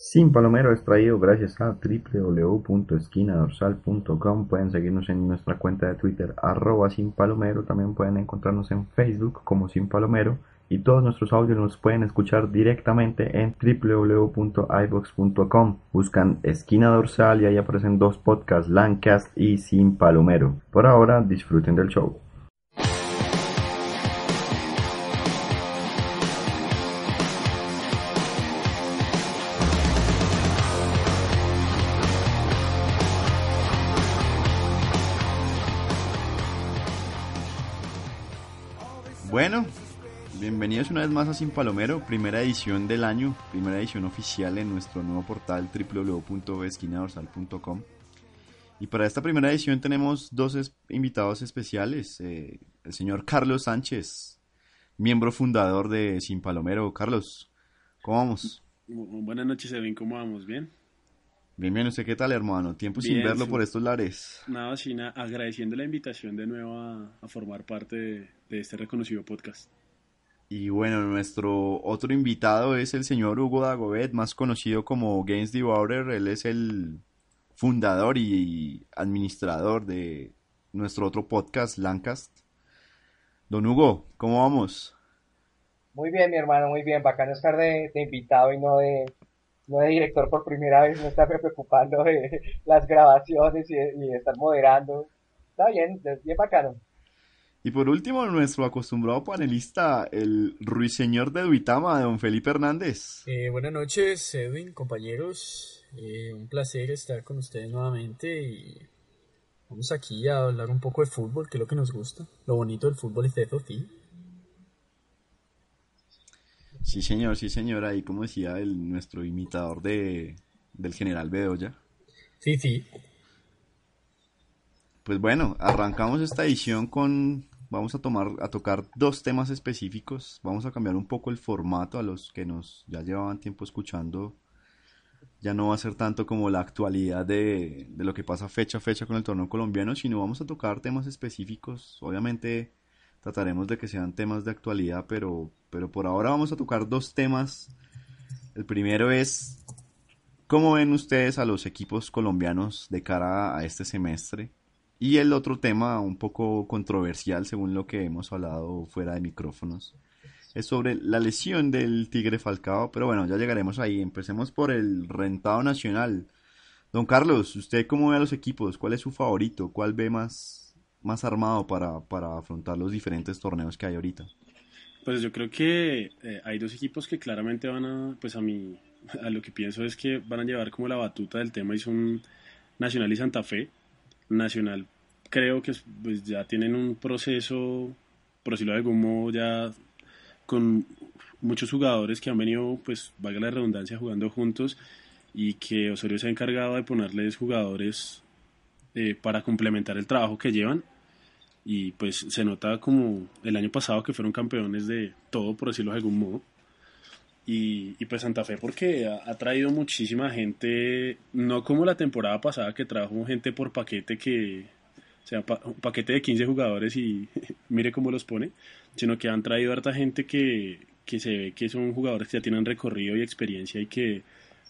Sin Palomero es traído gracias a www.esquinadorsal.com. Pueden seguirnos en nuestra cuenta de Twitter arroba Sin Palomero. También pueden encontrarnos en Facebook como Sin Palomero. Y todos nuestros audios los pueden escuchar directamente en www.ibox.com. Buscan Esquina Dorsal y ahí aparecen dos podcasts, Landcast y Sin Palomero. Por ahora, disfruten del show. Bienvenidos una vez más a Sin Palomero, primera edición del año, primera edición oficial en nuestro nuevo portal www.esquinadorsal.com. Y para esta primera edición tenemos dos invitados especiales, eh, el señor Carlos Sánchez, miembro fundador de Sin Palomero. Carlos, ¿cómo vamos? Buenas noches, Edwin, ¿cómo vamos? ¿Bien? Bien, bien, ¿usted qué tal, hermano? Tiempo sin verlo por estos lares. Nada, sin agradeciendo la invitación de nuevo a, formar parte de, este reconocido podcast. Y bueno, nuestro otro invitado es el señor Hugo Dagobet, más conocido como Games Devourer. Él es el fundador y administrador de nuestro otro podcast, Lancast. Don Hugo, ¿cómo vamos? Muy bien, mi hermano, muy bien. Bacano estar de invitado y no de, no de director por primera vez, no está preocupando de las grabaciones y, de, estar moderando. Está bien, bien bacano. Y por último, nuestro acostumbrado panelista, el ruiseñor de Duitama, don Felipe Hernández. Eh, buenas noches, Edwin, compañeros. Eh, un placer estar con ustedes nuevamente y vamos aquí a hablar un poco de fútbol, que es lo que nos gusta. Lo bonito del fútbol es eso, sí. Sí, señor, sí, señor. Ahí, como decía el, nuestro imitador de, del general Bedoya. Sí, sí. Pues bueno, arrancamos esta edición con. Vamos a tomar, a tocar dos temas específicos. Vamos a cambiar un poco el formato a los que nos ya llevaban tiempo escuchando. Ya no va a ser tanto como la actualidad de, de lo que pasa fecha a fecha con el torneo colombiano, sino vamos a tocar temas específicos. Obviamente trataremos de que sean temas de actualidad, pero, pero por ahora vamos a tocar dos temas. El primero es, ¿cómo ven ustedes a los equipos colombianos de cara a este semestre? Y el otro tema, un poco controversial según lo que hemos hablado fuera de micrófonos, es sobre la lesión del Tigre Falcao, pero bueno, ya llegaremos ahí. Empecemos por el rentado nacional. Don Carlos, ¿usted cómo ve a los equipos? ¿Cuál es su favorito? ¿Cuál ve más más armado para, para afrontar los diferentes torneos que hay ahorita? Pues yo creo que eh, hay dos equipos que claramente van a, pues a mí, a lo que pienso es que van a llevar como la batuta del tema y son Nacional y Santa Fe. Nacional creo que pues ya tienen un proceso, por decirlo de algún modo, ya con muchos jugadores que han venido, pues valga la redundancia, jugando juntos y que Osorio se ha encargado de ponerles jugadores eh, para complementar el trabajo que llevan. Y pues se nota como el año pasado que fueron campeones de todo, por decirlo de algún modo. Y, pues Santa Fe porque ha, traído muchísima gente, no como la temporada pasada que trajo gente por paquete que, o sea, un paquete de 15 jugadores y mire cómo los pone, sino que han traído harta gente que, que se ve que son jugadores que ya tienen recorrido y experiencia y que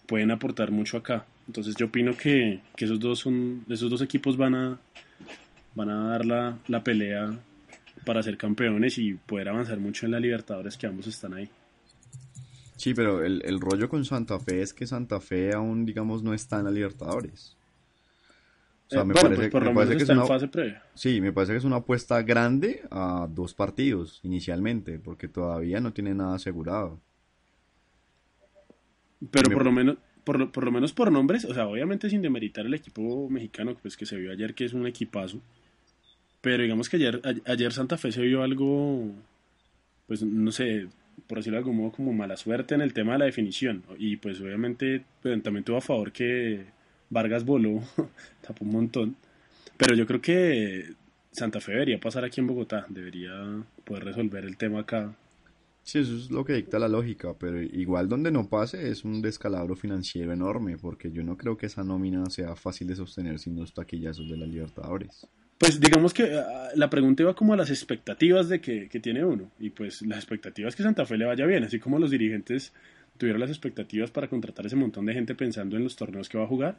pueden aportar mucho acá. Entonces yo opino que, esos dos son, esos dos equipos van a, van a dar la, la pelea para ser campeones y poder avanzar mucho en la Libertadores que ambos están ahí. Sí, pero el, el rollo con Santa Fe es que Santa Fe aún, digamos, no está en la Libertadores. O sea, me parece, que es una, fase previa. Sí, me parece que es una apuesta grande a dos partidos inicialmente, porque todavía no tiene nada asegurado. Pero por lo menos, por, por lo menos por nombres, o sea, obviamente sin demeritar el equipo mexicano, pues que se vio ayer que es un equipazo. Pero digamos que ayer, ayer Santa Fe se vio algo, pues no sé, por decirlo de algún modo, como mala suerte en el tema de la definición. Y pues obviamente pues, también tuvo a favor que Vargas voló, tapó un montón. Pero yo creo que Santa Fe debería pasar aquí en Bogotá, debería poder resolver el tema acá Sí, eso es lo que dicta la lógica, pero igual donde no pase es un descalabro financiero enorme, porque yo no creo que esa nómina sea fácil de sostener sin los taquillazos de la Libertadores. Pues digamos que ah, la pregunta iba como a las expectativas de que, tiene uno, y pues las expectativas que Santa Fe le vaya bien, así como los dirigentes tuviera las expectativas para contratar ese montón de gente pensando en los torneos que va a jugar,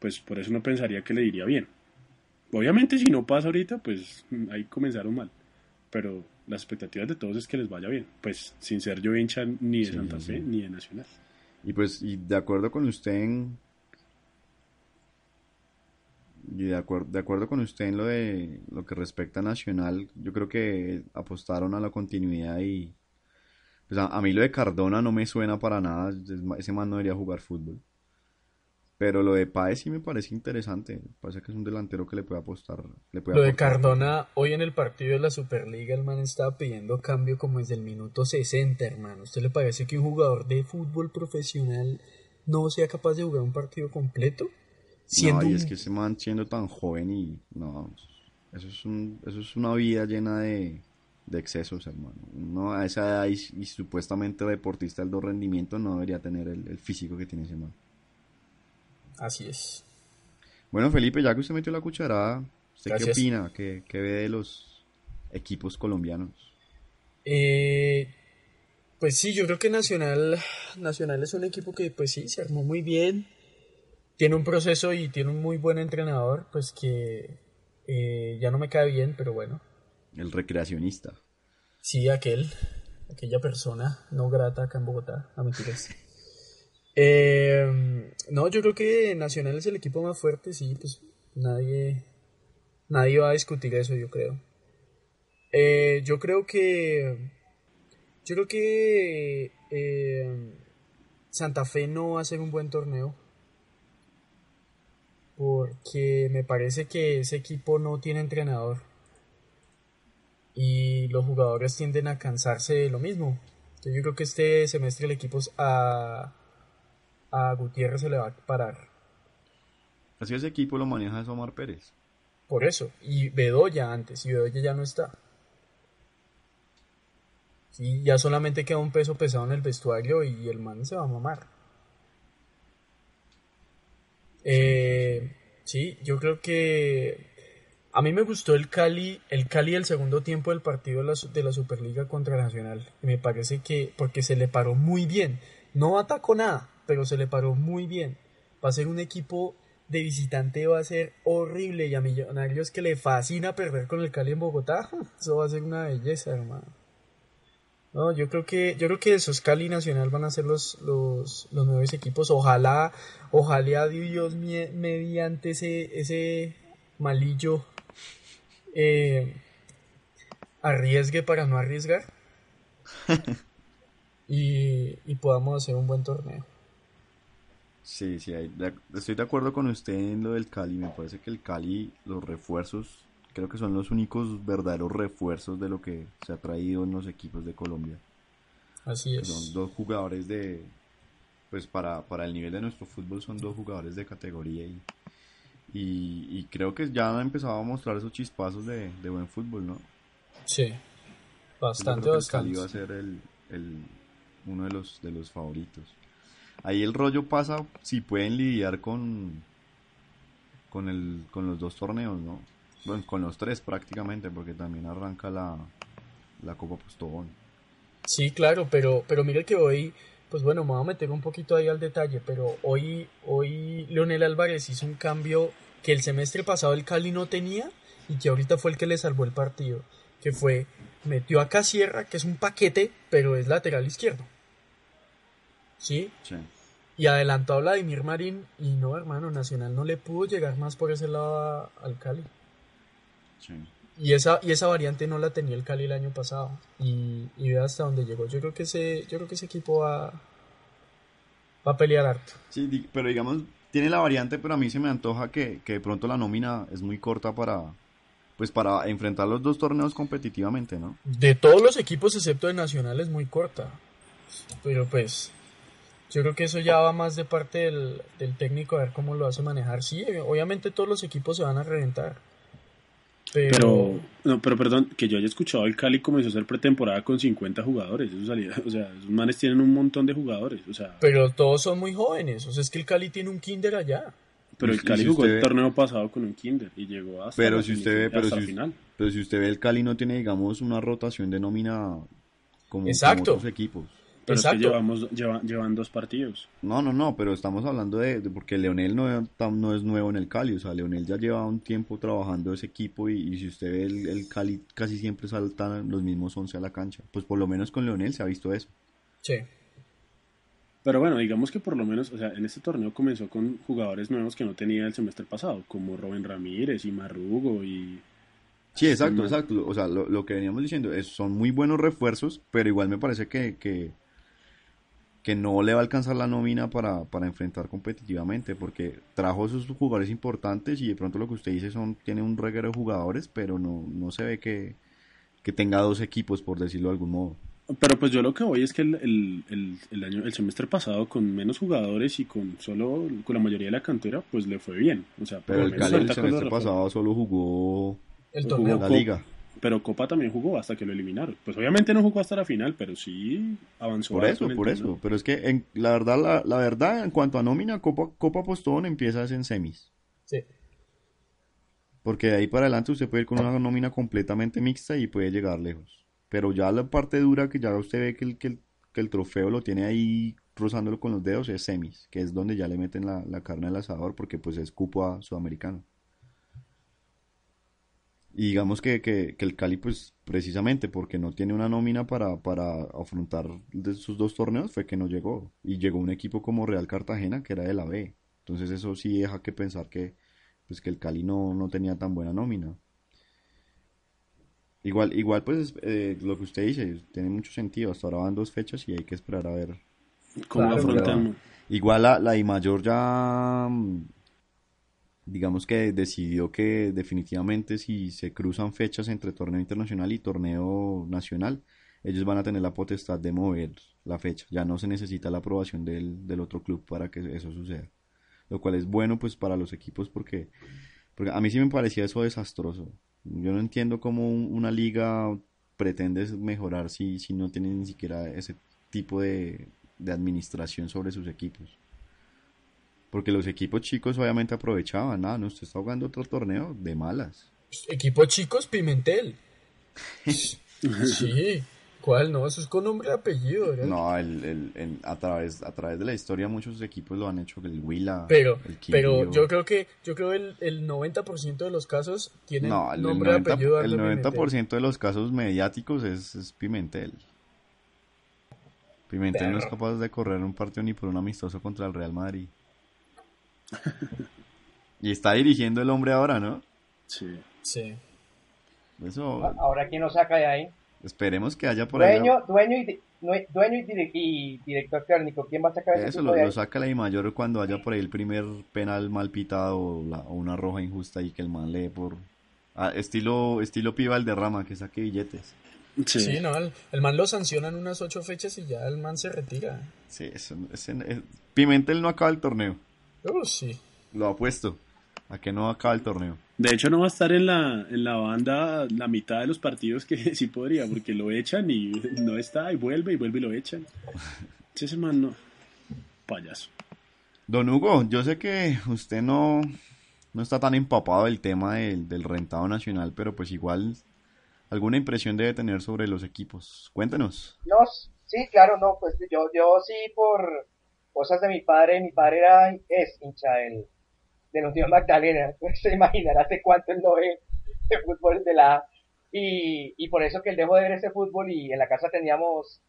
pues por eso no pensaría que le diría bien. Obviamente si no pasa ahorita, pues ahí comenzaron mal. Pero las expectativas de todos es que les vaya bien. Pues sin ser yo hincha ni de Santa Fe ni de Nacional. Y pues, y de acuerdo con usted en... Y de acuerdo, de acuerdo con usted en lo de lo que respecta a Nacional, yo creo que apostaron a la continuidad y pues a, mí lo de Cardona no me suena para nada, ese man no debería jugar fútbol. Pero lo de Paez sí me parece interesante. Parece que es un delantero que le puede apostar. Le puede lo de Cardona, hoy en el partido de la Superliga, el man estaba pidiendo cambio como desde el minuto 60, hermano. ¿Usted le parece que un jugador de fútbol profesional no sea capaz de jugar un partido completo? Siendo no, y es que ese man siendo tan joven y. No, eso es, un, eso es una vida llena de, de excesos, hermano. No, a esa edad y, supuestamente deportista de alto rendimiento no debería tener el, el físico que tiene ese man. Así es. Bueno, Felipe, ya que usted metió la cucharada, ¿usted qué opina? ¿Qué, ve de los equipos colombianos? Eh, pues sí, yo creo que Nacional, Nacional es un equipo que pues sí, se armó muy bien, tiene un proceso y tiene un muy buen entrenador, pues que eh, ya no me cae bien, pero bueno. El recreacionista. Sí, aquel, aquella persona no grata acá en Bogotá, a mentiras. Eh, no, yo creo que Nacional es el equipo más fuerte, sí, pues nadie, nadie va a discutir eso, yo creo. Eh, yo creo que, yo creo que eh, Santa Fe no va a ser un buen torneo, porque me parece que ese equipo no tiene entrenador y los jugadores tienden a cansarse de lo mismo. yo creo que este semestre el equipo a a Gutiérrez se le va a parar. Así ese equipo lo maneja Omar Pérez. Por eso, y Bedoya antes, y Bedoya ya no está. Sí, ya solamente queda un peso pesado en el vestuario y el man se va a mamar. Eh, sí, yo creo que a mí me gustó el Cali, el Cali el segundo tiempo del partido de la, de la Superliga contra Nacional. Me parece que porque se le paró muy bien. No atacó nada, pero se le paró muy bien. Va a ser un equipo de visitante, va a ser horrible. Y a Millonarios que le fascina perder con el Cali en Bogotá, eso va a ser una belleza, hermano. No, yo creo que, yo creo que esos Cali Nacional van a ser los, los, los nuevos equipos. Ojalá, ojalá Dios mediante ese, ese malillo eh, arriesgue para no arriesgar. y, y podamos hacer un buen torneo. Sí, sí, estoy de acuerdo con usted en lo del Cali. Me parece que el Cali, los refuerzos, creo que son los únicos verdaderos refuerzos de lo que se ha traído en los equipos de Colombia. Así es. Son dos jugadores de, pues para, para el nivel de nuestro fútbol son dos jugadores de categoría y, y, creo que ya han empezado a mostrar esos chispazos de, buen fútbol, ¿no? Sí, bastante, bastante. Cali va a ser el, el, uno de los, de los favoritos. Ahí el rollo pasa si pueden lidiar con, con, el, con los dos torneos, ¿no? Bueno, con los tres prácticamente, porque también arranca la, la Copa Postobón. Sí, claro, pero, pero mire que hoy, pues bueno, me voy a meter un poquito ahí al detalle, pero hoy, hoy Leonel Álvarez hizo un cambio que el semestre pasado el Cali no tenía y que ahorita fue el que le salvó el partido, que fue, metió a Casierra, que es un paquete, pero es lateral izquierdo. ¿sí? Y adelantó a Vladimir Marín y no, hermano, Nacional no le pudo llegar más por ese lado al Cali. Y esa, y esa variante no la tenía el Cali el año pasado. Y, y ve hasta dónde llegó. Yo creo que ese, yo creo que ese equipo va, va a pelear harto. Sí, pero digamos, tiene la variante, pero a mí se me antoja que, que de pronto la nómina es muy corta para, pues para enfrentar los dos torneos competitivamente, ¿no? De todos los equipos excepto de Nacional es muy corta. Pero pues yo creo que eso ya va más de parte del, técnico a ver cómo lo hace manejar. Sí, obviamente todos los equipos se van a reventar. Pero... no, pero perdón, que yo haya escuchado el Cali comenzó a hacer pretemporada con 50 jugadores. Eso salía, o sea, esos manes tienen un montón de jugadores. O sea, pero todos son muy jóvenes. O sea, es que el Cali tiene un kinder allá. Pero el Cali jugó el torneo pasado con un kinder y llegó hasta, pero si usted ve, pero si, final. Pero si usted ve el Cali no tiene, digamos, una rotación de nómina como, Exacto. otros equipos. Pero es que llevamos, lleva- llevan dos partidos. No, no, no, pero estamos hablando de, de- porque Leonel no, no es nuevo en el Cali, o sea, Leonel ya lleva un tiempo trabajando ese equipo y, y si usted ve el, el Cali casi siempre saltan los mismos 11 a la cancha, pues por lo menos con Leonel se ha visto eso. Sí. Pero bueno, digamos que por lo menos, o sea, en este torneo comenzó con jugadores nuevos que no tenía el semestre pasado, como Robin Ramírez y Marrugo y... Sí, exacto, exacto, o sea, lo, lo que veníamos diciendo es, son muy buenos refuerzos, pero igual me parece que, que, que no le va a alcanzar la nómina para, para enfrentar competitivamente, porque trajo esos jugadores importantes y de pronto lo que usted dice son, tiene un reguero de jugadores, pero no, no se ve que, que tenga dos equipos, por decirlo de algún modo. Pero pues yo lo que voy es que el, el, el, el año, el semestre pasado con menos jugadores y con solo con la mayoría de la cantera, pues le fue bien. O sea, Pero el Cali el semestre pasado solo jugó El torneo. la Copa. liga. Pero Copa también jugó hasta que lo eliminaron. Pues obviamente no jugó hasta la final, pero sí avanzó. Por eso, por torneo. eso. Pero es que en, la verdad, la, la verdad, en cuanto a nómina, Copa, Copa Postón empieza en semis. Sí. Porque de ahí para adelante usted puede ir con una nómina completamente mixta y puede llegar lejos. Pero ya la parte dura que ya usted ve que el, que el, que el trofeo lo tiene ahí rozándolo con los dedos es semis, que es donde ya le meten la, la carne al asador porque pues es cupo a sudamericano. Y digamos que, que, que el Cali pues precisamente porque no tiene una nómina para, para afrontar de sus dos torneos fue que no llegó. Y llegó un equipo como Real Cartagena que era de la B. Entonces eso sí deja que pensar que pues que el Cali no, no tenía tan buena nómina. Igual, igual pues eh, lo que usted dice tiene mucho sentido. Hasta ahora van dos fechas y hay que esperar a ver. ¿Cómo Claro, afrontan? Igual la, la I mayor ya digamos que decidió que definitivamente si se cruzan fechas entre torneo internacional y torneo nacional, ellos van a tener la potestad de mover la fecha. Ya no se necesita la aprobación del, del otro club para que eso suceda. Lo cual es bueno pues para los equipos porque, porque a mí sí me parecía eso desastroso. Yo no entiendo cómo un- una liga pretende mejorar si, si no tiene ni siquiera ese tipo de, de administración sobre sus equipos. Porque los equipos chicos obviamente aprovechaban, ah, no, usted está jugando otro torneo de malas. Equipos chicos, Pimentel. sí. ¿Cuál? No, eso es con nombre y apellido, ¿verdad? No, el, a través a través de la historia muchos equipos lo han hecho, el Huila, Pero, el pero yo creo que yo creo el, el 90% de los casos tienen No, el, el nombre y 90%, apellido el Ardo Pimentel. 90% de los casos mediáticos es, es Pimentel. Pimentel no es capaz de correr un partido ni por un amistoso contra el Real Madrid. Y está dirigiendo el hombre ahora, ¿no? Sí. Sí. Eso, Ahora, ¿quién lo saca de ahí? esperemos que haya por ahí. Dueño, dueño, y, dueño y, dire- y director técnico. ¿Quién va a sacar ese Eso lo, de lo saca la I mayor cuando haya por ahí el primer penal mal pitado o, la- o una roja injusta y que el man lee por ah, estilo estilo piba el derrama que saque billetes. Sí. Sí, no, el, el man lo sancionan unas ocho fechas y ya el man se retira. Sí, eso, ese- es- Pimentel no acaba el torneo. Oh, sí. Lo apuesto a que no acaba el torneo. De hecho, no va a estar en la, en la banda la mitad de los partidos que sí podría, porque lo echan y no está, y vuelve, y vuelve y lo echan. Ese man no. Payaso. Don Hugo, yo sé que usted no, no está tan empapado del tema del, del rentado nacional, pero pues igual alguna impresión debe tener sobre los equipos. Cuéntenos. No, sí, claro, no, pues yo, yo sí por cosas de mi padre, mi padre era, es hincha del, del Unión Magdalena, pues se imaginará hace cuánto él no ve el fútbol de la y, y por eso que él dejó de ver ese fútbol y en la casa teníamos,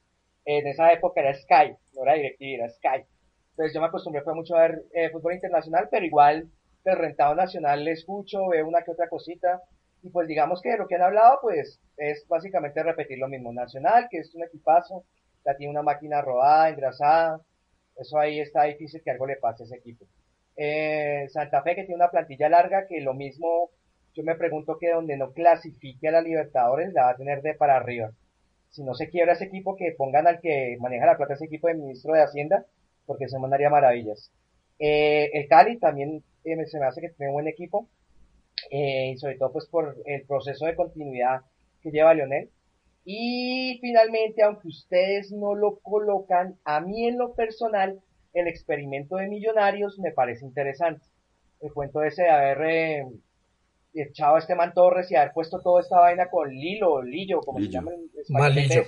en esa época era Sky, no era DirecTV, era Sky. Entonces yo me acostumbré fue mucho a ver eh, fútbol internacional, pero igual del rentado nacional le escucho, veo una que otra cosita, y pues digamos que de lo que han hablado, pues es básicamente repetir lo mismo. Nacional, que es un equipazo, ya tiene una máquina rodada, engrasada, eso ahí está difícil que algo le pase a ese equipo. Eh, Santa Fe, que tiene una plantilla larga, que lo mismo, yo me pregunto que donde no clasifique a la Libertadores, la va a tener de para arriba. Si no se quiebra ese equipo, que pongan al que maneja la plata ese equipo de ministro de Hacienda, porque se mandaría maravillas. Eh, el Cali también eh, se me hace que tiene un buen equipo, y sobre todo pues por el proceso de continuidad que lleva Lionel. Y finalmente, aunque ustedes no lo colocan, a mí en lo personal, el experimento de Millonarios me parece interesante. El cuento ese de haber eh, echado a este man Torres y haber puesto toda esta vaina con Lilo, o Lillo, como se llama en Mal español,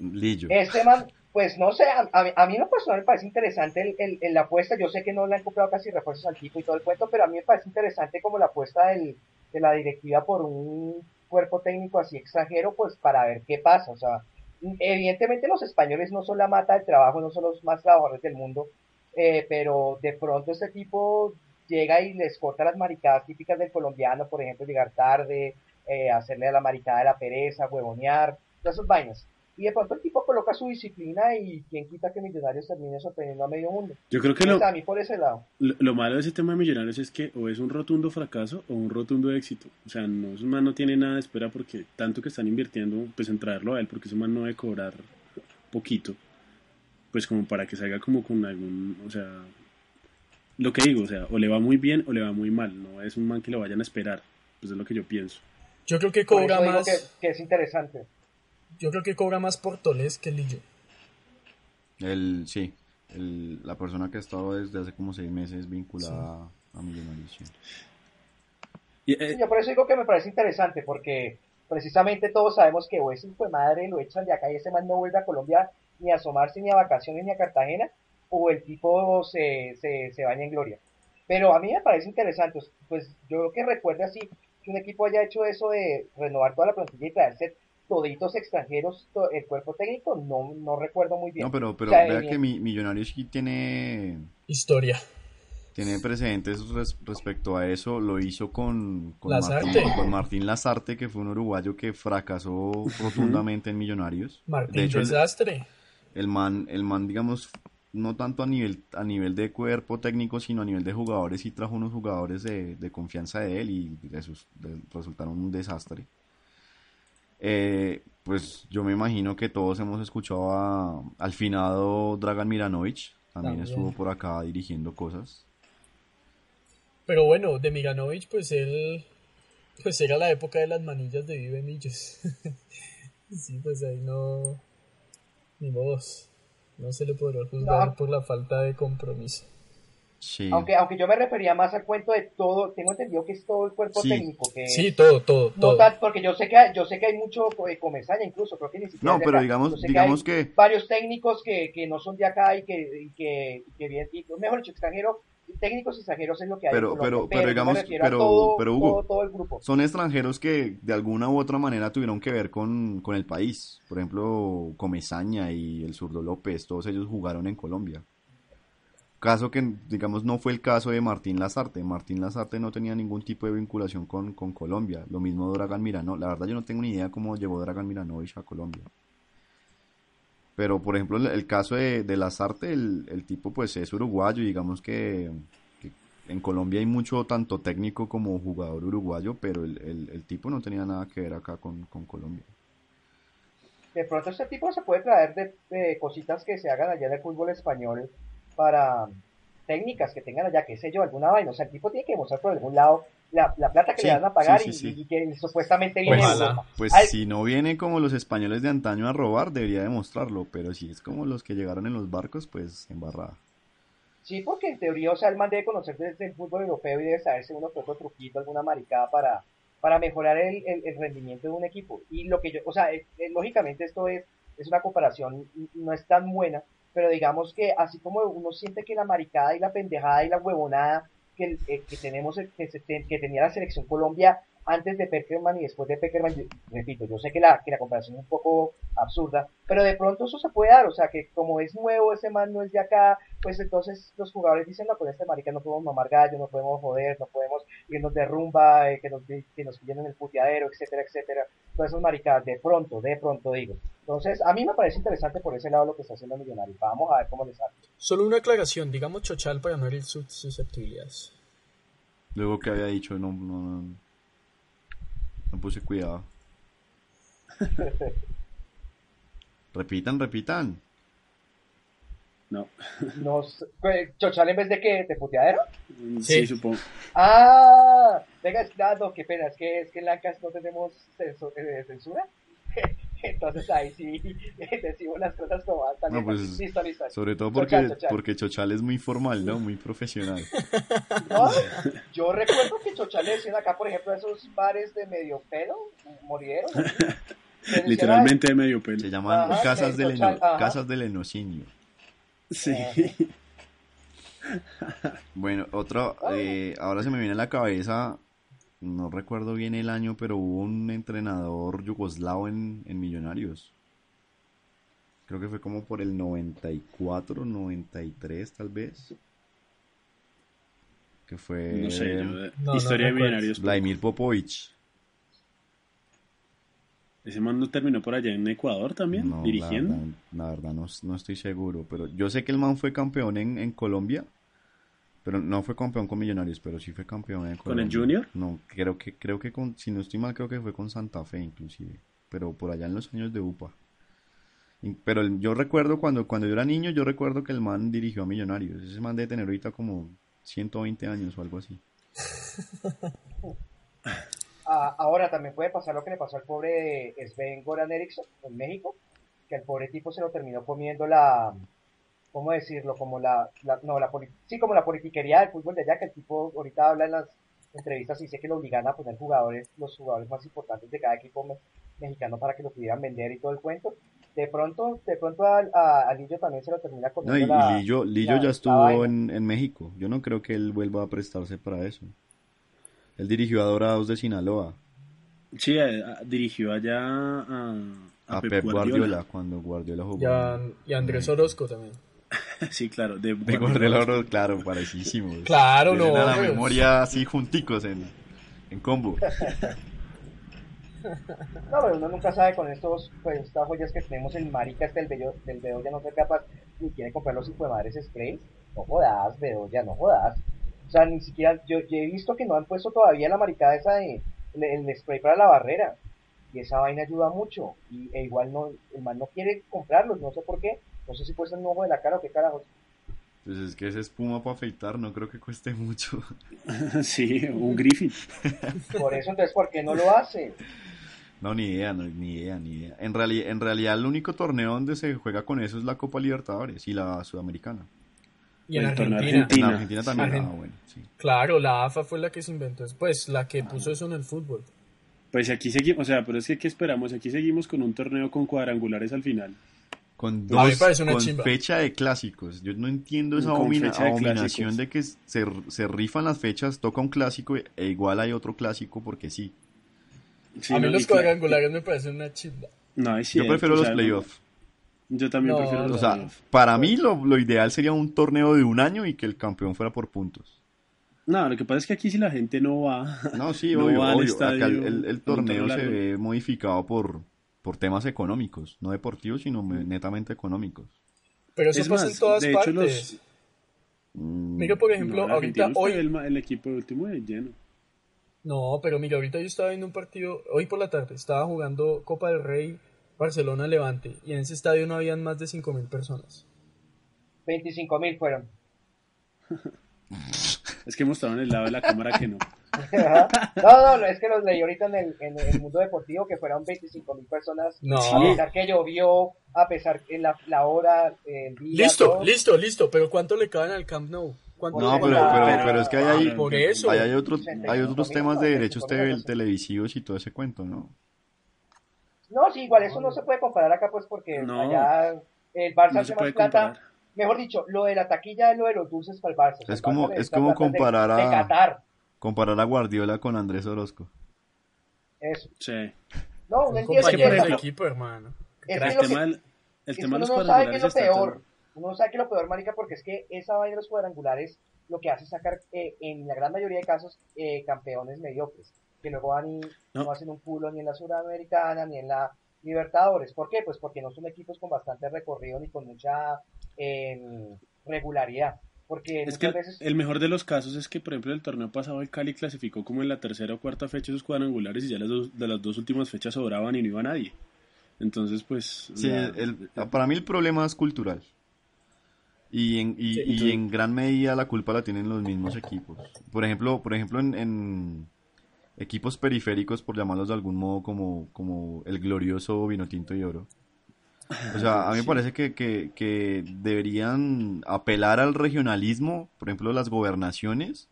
Lillo. Este man, Pues no sé, a, a, mí personal me parece interesante el, el, la apuesta. Yo sé que no le han comprado casi refuerzos al tipo y todo el cuento, pero a mí me parece interesante como la apuesta del, de la directiva por un cuerpo técnico así extranjero, pues para ver qué pasa. O sea, evidentemente los españoles no son la mata del trabajo, no son los más trabajadores del mundo, eh, pero de pronto este tipo llega y les corta las maricadas típicas del colombiano, por ejemplo, llegar tarde, eh, hacerle a la maricada de la pereza, huevonear, todas esas vainas. Y de pronto el tipo coloca su disciplina y quien quita que Millonarios termine sorprendiendo a medio mundo. Yo creo que lo, a mí por ese lado. Lo, malo de ese tema de Millonarios es que o es un rotundo fracaso o un rotundo éxito. O sea, no, ese man no tiene nada de espera porque tanto que están invirtiendo, pues en traerlo a él, porque ese man no debe cobrar poquito, pues como para que salga como con algún, o sea, lo que digo, o sea, o le va muy bien o le va muy mal, no es un man que lo vayan a esperar, pues es lo que yo pienso. Yo creo que cobra más. Que, es interesante. Yo creo que cobra más por Toles que Lillo. El, sí, el, la persona que ha estado desde hace como seis meses vinculada a Millonarios. Eh, yo por eso digo que me parece interesante, porque precisamente todos sabemos que o ese hijo de madre lo echan de acá y ese man no vuelve a Colombia ni a asomarse ni a vacaciones ni a Cartagena, o el tipo se, se, se baña en gloria. Pero a mí me parece interesante, pues yo que recuerde así, que un equipo haya hecho eso de renovar toda la plantilla y traerse toditos extranjeros el cuerpo técnico, no, no recuerdo muy bien. No, pero, pero vea que mi, Millonarios tiene... Historia. Tiene precedentes respecto a eso, lo hizo con, con, Martín, con Martín Lazarte, que fue un uruguayo que fracasó rotundamente en Millonarios. Martín de hecho, desastre. El, man, el man, digamos, no tanto a nivel, a nivel de cuerpo técnico, sino a nivel de jugadores, y trajo unos jugadores de, de confianza de él y resultaron un desastre. Eh, pues yo me imagino que todos hemos escuchado a, al finado Dragan Miranovic, también, estuvo por acá dirigiendo cosas. Pero bueno, de Miranovic, pues él, pues era la época de las manillas de Vive Millos. sí, pues ahí no, ni modos, no se le podrá juzgar por la falta de compromiso. Aunque, aunque yo me refería más al cuento de todo, tengo entendido que es todo el cuerpo técnico. Que sí, todo, todo, todo. porque yo sé que hay, yo sé que hay mucho de comesaña incluso, creo que ni siquiera. No, pero digamos, digamos que, Varios técnicos que, que no son de acá y que, y que, que bien, mejor dicho, extranjeros, técnicos extranjeros es lo que hay. Pero, pero, pero, digamos, pero, pero Hugo, todo, el grupo. son extranjeros que de alguna u otra manera tuvieron que ver con, con el país. Por ejemplo, Comesaña y el Zurdo López, todos ellos jugaron en Colombia. Caso que, digamos, no fue el caso de Martín Lazarte. Martín Lazarte no tenía ningún tipo de vinculación con, Colombia. Lo mismo Dragan Mirano. La verdad yo no tengo ni idea cómo llegó Dragan Miranovich a Colombia. Pero, por ejemplo, el, caso de, de Lazarte, el, tipo pues es uruguayo. digamos que, en Colombia hay mucho tanto técnico como jugador uruguayo, pero el, tipo no tenía nada que ver acá con, Colombia de pronto este tipo se puede traer de, de, cositas que se hagan allá en el fútbol español para técnicas que tengan allá, qué sé yo, alguna vaina. O sea, el tipo tiene que mostrar por algún lado la, plata que le van a pagar y, que supuestamente viene pues, pues si no viene como los españoles de antaño a robar, debería demostrarlo, pero si es como los que llegaron en los barcos, pues embarrada. Sí, porque en teoría, o sea, el man debe conocer desde el fútbol europeo y debe saberse uno que otro truquito, alguna maricada para, para mejorar el, el, rendimiento de un equipo. Y lo que yo, o sea, lógicamente esto es, es una comparación, no es tan buena, pero digamos que así como uno siente que la maricada y la pendejada y la huevonada que, eh, que tenemos, que, que tenía la selección Colombia antes de Peckerman y después de Peckerman, repito, yo sé que la, que la comparación es un poco absurda, pero de pronto eso se puede dar, o sea que como es nuevo, ese man no es de acá, pues entonces los jugadores dicen, no, con este marica no podemos mamar gallo, no podemos joder, no podemos irnos de rumba, eh, que nos, que nos pillen en el puteadero, etcétera, etcétera, todas esas maricadas, de pronto, de pronto digo. Entonces, a mí me parece interesante por ese lado lo que está haciendo Millonarios, vamos a ver cómo les sale. Solo una aclaración, digamos Chochal para no herir sus susceptibilidades. Luego que había dicho, no, no, no puse cuidado. repitan, repitan. No. Nos, ¿Chochal en vez de que de puteadero? Sí, supongo. Ah, venga, no, qué pena, es que, es que en Lancas no tenemos eh, censura. Entonces ahí sí decimos las cosas como van. No, pues, listo, listo. Sobre todo porque Chochal, porque Chochal es muy formal, ¿no? Muy profesional. No, yo recuerdo que Chochal le decían acá, por ejemplo, esos bares de medio pelo, moridero. Literalmente de medio pelo. Se llaman Ajá, casas, del total, eno- casas del enocinio. Sí. Bueno, otro, eh, ahora se me viene a la cabeza, no recuerdo bien el año, pero hubo un entrenador yugoslavo en, en Millonarios. Creo que fue como por el 94, 93 tal vez. Que fue No sé, yo no historia de millonarios. Vladimir Popovich. Ese man no terminó por allá en Ecuador también, No, la dirigiendo. verdad, la verdad no, no estoy seguro, pero yo sé que el man fue campeón en, en Colombia, pero no fue campeón con Millonarios, pero sí fue campeón en ¿Con el. Junior? No, creo que, creo que con, si no estoy mal, creo que fue con Santa Fe inclusive, pero por allá en los años de UPA. Y- Pero el- yo recuerdo cuando, cuando yo era niño, yo recuerdo que el man dirigió a Millonarios. Ese man debe tener ahorita como 120 años o algo así. Ah, ahora también puede pasar lo que le pasó al pobre Sven Goran Eriksson en México, que el pobre tipo se lo terminó comiendo la, ¿cómo decirlo? Como la, la- no, la poli- sí, como la politiquería del fútbol de allá, que el tipo ahorita habla en las entrevistas y dice que lo obligan a poner jugadores, los jugadores más importantes de cada equipo me- mexicano para que lo pudieran vender y todo el cuento. De pronto, de pronto a, a, a Lillo también se lo termina No, comiendo y, la, Lillo, Lillo la- ya estuvo en, en México. Yo no creo que él vuelva a prestarse para eso. Él dirigió a Dorados de Sinaloa, Sí, eh, dirigió allá a, a, Pep Guardiola. cuando Guardiola jugó. Y, a- y a Andrés Orozco también. Sí, claro, de, De Guardiola, Oro- claro, parecísimos. Claro, no, a la pues. memoria así junticos en, en combo. No, pero uno nunca sabe con estos, pues, estas joyas que tenemos el marica este del Bedoya, del Bedoya no ser capaz ni quiere comprar los de madres sprays. No jodas, Bedoya, no jodas. O sea, ni siquiera, yo, yo he visto que no han puesto todavía la maricada esa de, el, el spray para la barrera. Y esa vaina ayuda mucho. Y e igual no, el man no quiere comprarlos, no sé por qué. No sé si puesta en un ojo de la cara o qué carajos. Pues es que esa espuma para afeitar no creo que cueste mucho. Sí, un Griffin. Por eso, entonces, ¿por qué no lo hace? No, ni idea, no, ni idea, ni idea. En, reali- en realidad el único torneo donde se juega con eso es la Copa Libertadores y la Sudamericana. Y en Argentina. argentino. En Argentina también. Argen- Ah, bueno, sí. Claro, la AFA fue la que se inventó, pues la que puso eso en el fútbol. Pues aquí seguimos, o sea, pero es que ¿qué esperamos? Aquí seguimos con un torneo con cuadrangulares al final. Con A mí dos, me parece una con chimba. fecha de clásicos. Yo no entiendo esa abomina- de abominación de que se, se rifan las fechas, toca un clásico e igual hay otro clásico porque sí. Sí, a mí no, los cuadrangulares me parecen una chimba. No, es Yo cierto, prefiero o los sea, playoffs. Yo también No, prefiero O los sea, playoffs. para mí lo, lo ideal sería un torneo de un año y que el campeón fuera por puntos. No, lo que pasa es que aquí si la gente no va. No, sí, No obvio, va al obvio. estadio Acá el, el- el torneo se ve modificado por, por temas económicos, no deportivos, sino me- netamente económicos. Pero eso es pasa más, en todas de hecho, partes. los. Mm, Mira, por ejemplo, no, ahorita, hoy, el, el equipo de último de lleno. No, pero mira, ahorita yo estaba viendo un partido, hoy por la tarde, estaba jugando Copa del Rey, Barcelona Levante, y en ese estadio no habían más de 5.000 personas. 25 mil fueron. Es que mostraron el lado de la cámara que no. No, no, es que los leí ahorita en el, en el mundo deportivo que fueron 25 mil personas. No. A pesar que llovió, a pesar que la, la hora, el día. Listo, todo. listo, listo, pero ¿cuánto le caben al Camp Nou? ¿Cuánto No, pero, pero, Ah, pero es que hay, ahí- por eso. hay, otros, 65 hay otros temas de 65 derechos personas. televisivos y todo ese cuento, ¿no? No, sí, igual eso no se puede comparar acá, pues porque No. allá el Barça No hace se más plata. comparar. Mejor dicho, lo de la taquilla es lo de los dulces para el Barça. Es como- es como de- comparar a- De Qatar. Comparar a Guardiola con Andrés Orozco. Eso. Sí. No, uno Un entiende que, que por ejemplo, equipo, hermano. es El que que- tema, del- el es que tema de uno los no sabe qué es cuadrangulares lo peor. Uno no sabe qué es lo peor, marica, porque es que esa vaina de los cuadrangulares lo que hace es sacar, eh, en la gran mayoría de casos, eh, campeones mediocres, que luego van y no. No. hacen un culo ni en la Suramericana ni en la Libertadores. ¿Por qué? Pues porque no son equipos con bastante recorrido ni con mucha eh, regularidad. Porque Es que el, veces... el mejor de los casos es que, por ejemplo, el torneo pasado el Cali clasificó como en la tercera o cuarta fecha esos cuadrangulares y ya las dos, de las dos últimas fechas sobraban y no iba nadie. Entonces, pues... Sí, el- para mí el problema es cultural. Y en, y, Sí, y entonces- en gran medida la culpa la tienen los mismos equipos. Por ejemplo, por ejemplo en, en equipos periféricos, por llamarlos de algún modo, como, como el glorioso Vinotinto y Oro. O sea, a mí me Sí. parece que, que, que deberían apelar al regionalismo, por ejemplo, las gobernaciones,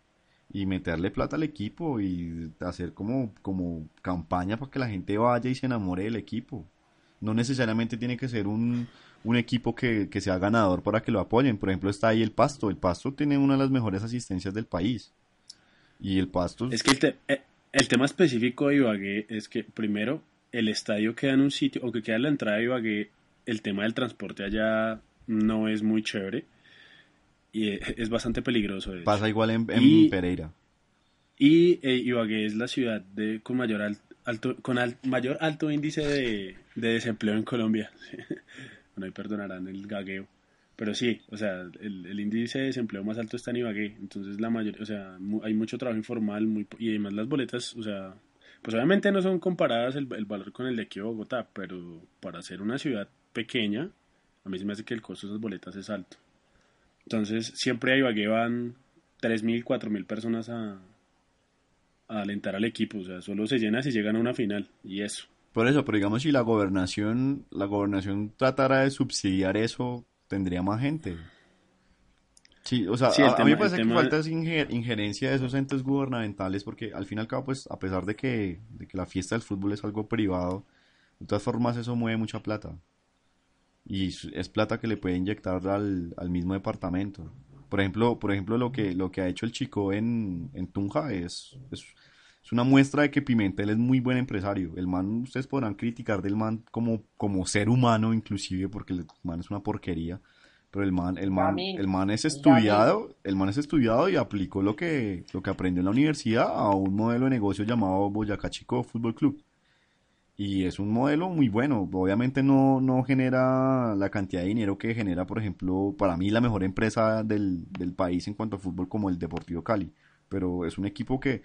y meterle plata al equipo y hacer como, como campaña para que la gente vaya y se enamore del equipo. No necesariamente tiene que ser un, un equipo que, que sea ganador para que lo apoyen. Por ejemplo, está ahí el Pasto. El Pasto tiene una de las mejores asistencias del país. Y el Pasto... Es que el, eh, el tema específico de Ibagué es que, primero, el estadio queda en un sitio, o que queda en la entrada de Ibagué, el tema del transporte allá no es muy chévere y es bastante peligroso. Pasa igual en, Pereira. Y eh, Ibagué es la ciudad de, con mayor alto, con mayor alto índice de, desempleo en Colombia. bueno, ahí perdonarán el gagueo. Pero sí, o sea, el, índice de desempleo más alto está en Ibagué. Entonces, la mayoría, o sea, hay mucho trabajo informal muy, y además las boletas, o sea, pues obviamente no son comparadas el, valor con el de aquí Bogotá, pero para ser una ciudad pequeña, a mí se me hace que el costo de esas boletas es alto. Entonces, siempre a Ibagué van 3.000, 4.000 personas a, a alentar al equipo. O sea, solo se llena si llegan a una final. Y eso. Por eso, pero digamos, si la gobernación, la gobernación tratara de subsidiar eso, tendría más gente. Sí, o sea, a, mí me parece que falta esa injerencia de esos entes gubernamentales porque al fin y al cabo, pues, a pesar de que, de que la fiesta del fútbol es algo privado, de todas formas eso mueve mucha plata y es plata que le puede inyectar al, al mismo departamento. Por ejemplo, por ejemplo lo, que, lo que ha hecho el chico en, en Tunja es, es, una muestra de que Pimentel es muy buen empresario. El man, ustedes podrán criticar del man como, como ser humano inclusive, porque el man es una porquería. Pero el man, el man, el man es estudiado, el man es estudiado y aplicó lo que, lo que aprendió en la universidad a un modelo de negocio llamado Boyacá Chico Fútbol Club. Y es un modelo muy bueno. Obviamente no, no genera la cantidad de dinero que genera, por ejemplo, para mí la mejor empresa del, país en cuanto a fútbol como el Deportivo Cali, pero es un equipo que,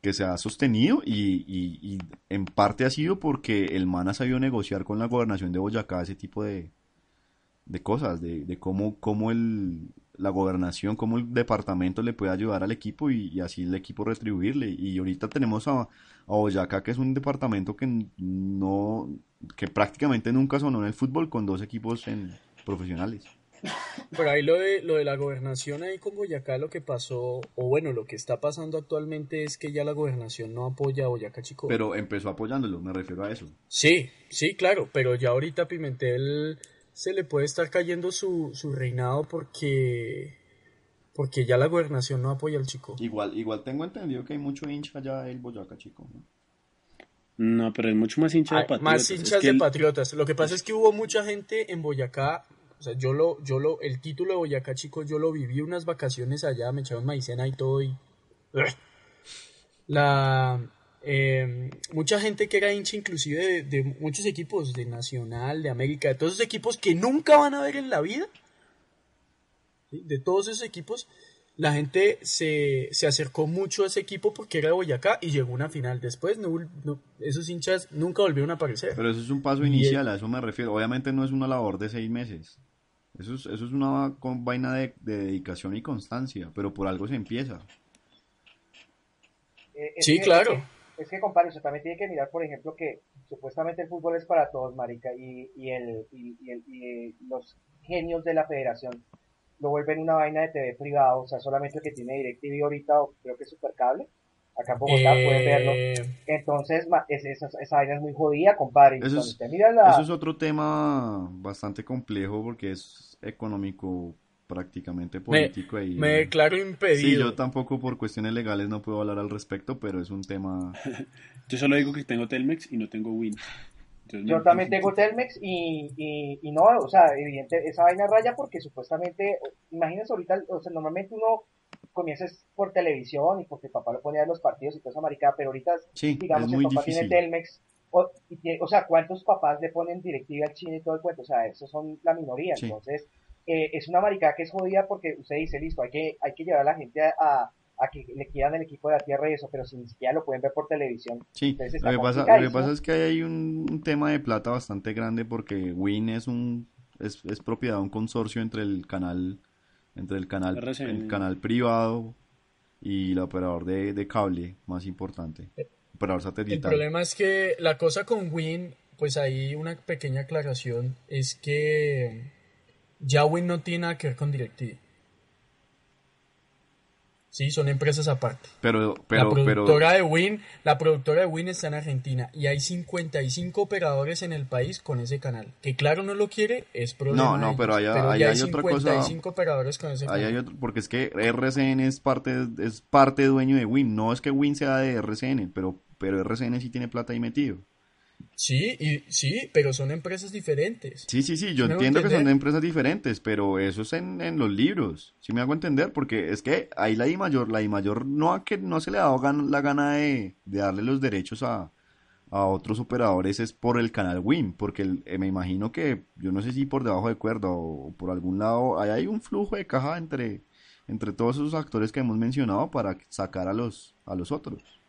que se ha sostenido y, y, en parte ha sido porque el MAN ha sabido negociar con la gobernación de Boyacá ese tipo de, de cosas, de, de cómo, cómo el, la gobernación, cómo el departamento le puede ayudar al equipo y, así el equipo retribuirle. Y ahorita tenemos a, a, Boyacá, que es un departamento que no, que prácticamente nunca sonó en el fútbol con dos equipos en, profesionales. Por ahí lo de, lo de la gobernación ahí con Boyacá, lo que pasó, o bueno, lo que está pasando actualmente es que ya la gobernación no apoya a Boyacá Chico. Pero empezó apoyándolo, me refiero a eso. Sí, sí, claro, pero ya ahorita Pimentel se le puede estar cayendo su, su reinado porque porque ya la gobernación no apoya al chico. Igual, igual tengo entendido que hay mucho hincha allá del Boyacá, chico. ¿no? pero hay mucho más hincha de patriotas. Más hinchas de patriotas. Lo que pasa es que hubo mucha gente en Boyacá. O sea, yo lo, yo lo, el título de Boyacá, chico, yo lo viví unas vacaciones allá, me echaron maicena y todo y. La, eh, mucha gente que era hincha inclusive de, muchos equipos de Nacional, de América, de todos esos equipos que nunca van a ver en la vida, de todos esos equipos, la gente se, se, acercó mucho a ese equipo porque era de Boyacá y llegó a una final. Después esos hinchas nunca volvieron a aparecer. Pero eso es un paso inicial, a eso me refiero. Obviamente no es una labor de seis meses. Eso es, eso es una vaina de, dedicación y constancia, pero por algo se empieza. Eh, sí, claro es que, compadre, usted también tiene que mirar, por ejemplo, que supuestamente el fútbol es para todos, marica, y, y, el, y, y, los genios de la federación lo vuelven una vaina de TV privado, o sea, solamente el que tiene DirecTV ahorita, creo que es Supercable, acá en Bogotá pueden verlo. Eh. Entonces, esa, esa, vaina es muy jodida, compadre. Eso es, eso es otro tema bastante complejo porque es económico prácticamente político. Me, me declaro impedido. Sí, yo tampoco por cuestiones legales no puedo hablar al respecto, pero es un tema... yo solo digo que tengo Telmex y no tengo Win. yo también tengo Telmex y, y, no, o sea, evidente, esa vaina raya porque supuestamente, imagínense ahorita, o sea, normalmente uno comienza por televisión y porque papá lo ponía en los partidos y toda esa maricada, pero ahorita, digamos, que papá tiene Telmex, o, o, sea, ¿cuántos papás le ponen directiva al chino y todo el cuento? O sea, esos son la minoría, entonces eh, es una maricada que es jodida porque usted dice, listo, hay que, hay que llevar a la gente a, a que le quieran el equipo de la tierra y eso, pero si ni siquiera lo pueden ver por televisión. Sí, lo que, pasa, lo que pasa es que hay un, tema de plata bastante grande porque Win es un es, es propiedad de un consorcio entre el canal entre el canal el canal privado y el operador de, de cable más importante, operador satelital. El problema es que la cosa con Win, pues hay una pequeña aclaración, es que ya Win no tiene nada que ver con DirecTV. Sí, son empresas aparte. Pero, pero, la productora de Win, la productora de Win está en Argentina y hay 55 operadores en el país con ese canal. Que claro no lo quiere, es problema. No, no, pero hay, hay, hay, otra cosa. 55 operadores con ese canal. Hay otro, porque es que RCN es parte, es parte dueño de Win. No es que Win sea de RCN, pero, pero RCN sí tiene plata ahí metido. Sí, y, sí, pero son empresas diferentes. Sí, sí, sí, yo entiendo que son empresas diferentes, pero eso es en, en, los libros, si me hago entender, porque es que ahí la I mayor, la I mayor no, a que no se le ha dado la gana de, darle los derechos a, a, otros operadores es por el canal WIM, porque eh, me imagino que, yo no sé si por debajo de cuerda o, por algún lado, ahí hay un flujo de caja entre, entre todos esos actores que hemos mencionado para sacar a los, a los otros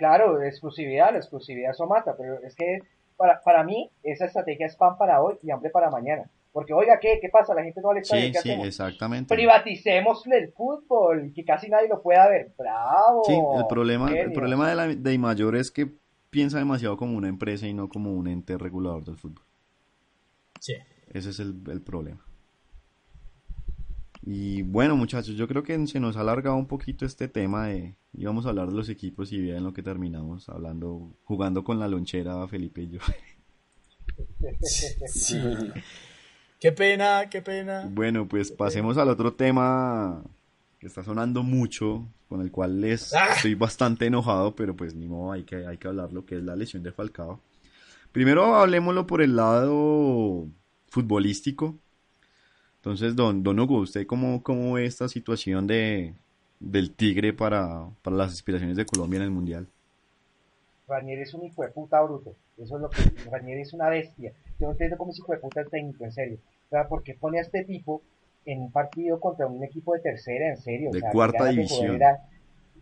claro, exclusividad, la exclusividad eso mata, pero es que para, para mí esa estrategia es pan para hoy y hambre para mañana. Porque, oiga, ¿qué, qué pasa? La gente no le sabe sí, sí, exactamente. Privaticemos el fútbol, que casi nadie lo pueda ver. ¡Bravo! Sí, el problema, el problema de, la, de Mayor es que piensa demasiado como una empresa y no como un ente regulador del fútbol. Sí. Ese es el, el problema. Y bueno, muchachos, yo creo que se nos ha alargado un poquito este tema de íbamos a hablar de los equipos y vean lo que terminamos hablando, jugando con la lonchera Felipe y yo. Sí. Qué pena, qué pena. Bueno, pues pasemos al otro tema que está sonando mucho, con el cual les ¡Ah! estoy bastante enojado, pero pues ni modo, hay que, hay que hablarlo, que es la lesión de Falcao. Primero hablemoslo por el lado futbolístico. Entonces, don, don Hugo, ¿usted cómo, cómo ve esta situación de, del Tigre para, para las aspiraciones de Colombia en el Mundial? Ranier es un hijo de puta bruto. Eso es lo que. Ranier es una bestia. Yo no entiendo cómo es hijo de puta el técnico, en serio. O sea, ¿por qué pone a este tipo en un partido contra un equipo de tercera, en serio? De cuarta división.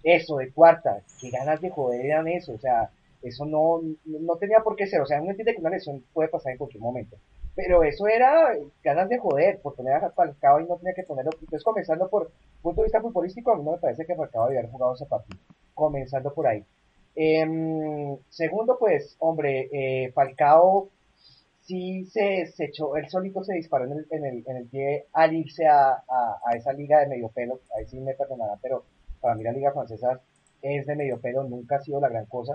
eso, de cuarta. Qué ganas de joder eran eso. O sea, eso no, no tenía por qué ser. O sea, uno entiende que una lesión puede pasar en cualquier momento. Pero eso era ganas de joder, por tener a Falcao y no tenía que ponerlo. Entonces, comenzando por punto de vista futbolístico, a mí no me parece que Falcao debía haber jugado ese partido. Comenzando por ahí. Em, segundo, pues, hombre, eh, Falcao sí se, se, echó, él solito se disparó en el, en el, en el pie al irse a, a, esa liga de medio pelo. Ahí sí me perdonará, pero para mí la liga francesa es de medio pelo, nunca ha sido la gran cosa.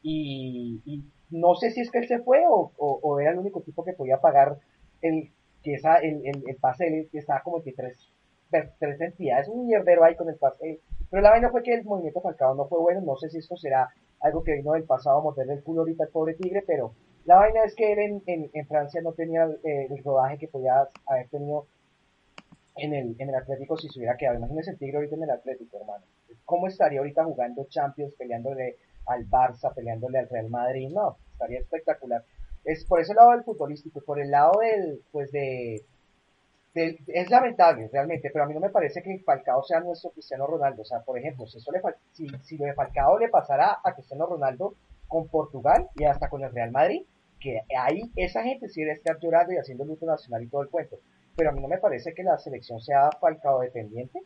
Y, y no sé si es que él se fue o, o, era el único tipo que podía pagar el que esa, el, el, el pase que estaba como que tres, tres entidades, un mierdero ahí con el pase. Pero la vaina fue que el movimiento Falcao no fue bueno, no sé si esto será algo que vino del pasado a morderle el culo ahorita al pobre Tigre, pero la vaina es que él en, en, en Francia no tenía eh, el rodaje que podía haber tenido en el, en el Atlético si se hubiera quedado. Imagínese el Tigre ahorita en el Atlético, hermano. ¿Cómo estaría ahorita jugando Champions, peleándole al Barça, peleándole al Real Madrid? No, estaría espectacular. Es por ese lado del futbolístico, por el lado del, pues de, es lamentable realmente, pero a mí no me parece que Falcao sea nuestro Cristiano Ronaldo. O sea, por ejemplo, si, eso le, si, si lo de Falcao le pasara a Cristiano Ronaldo con Portugal y hasta con el Real Madrid, que ahí esa gente sí debe estar llorando y haciendo luto nacional y todo el cuento. Pero a mí no me parece que la selección sea Falcao dependiente.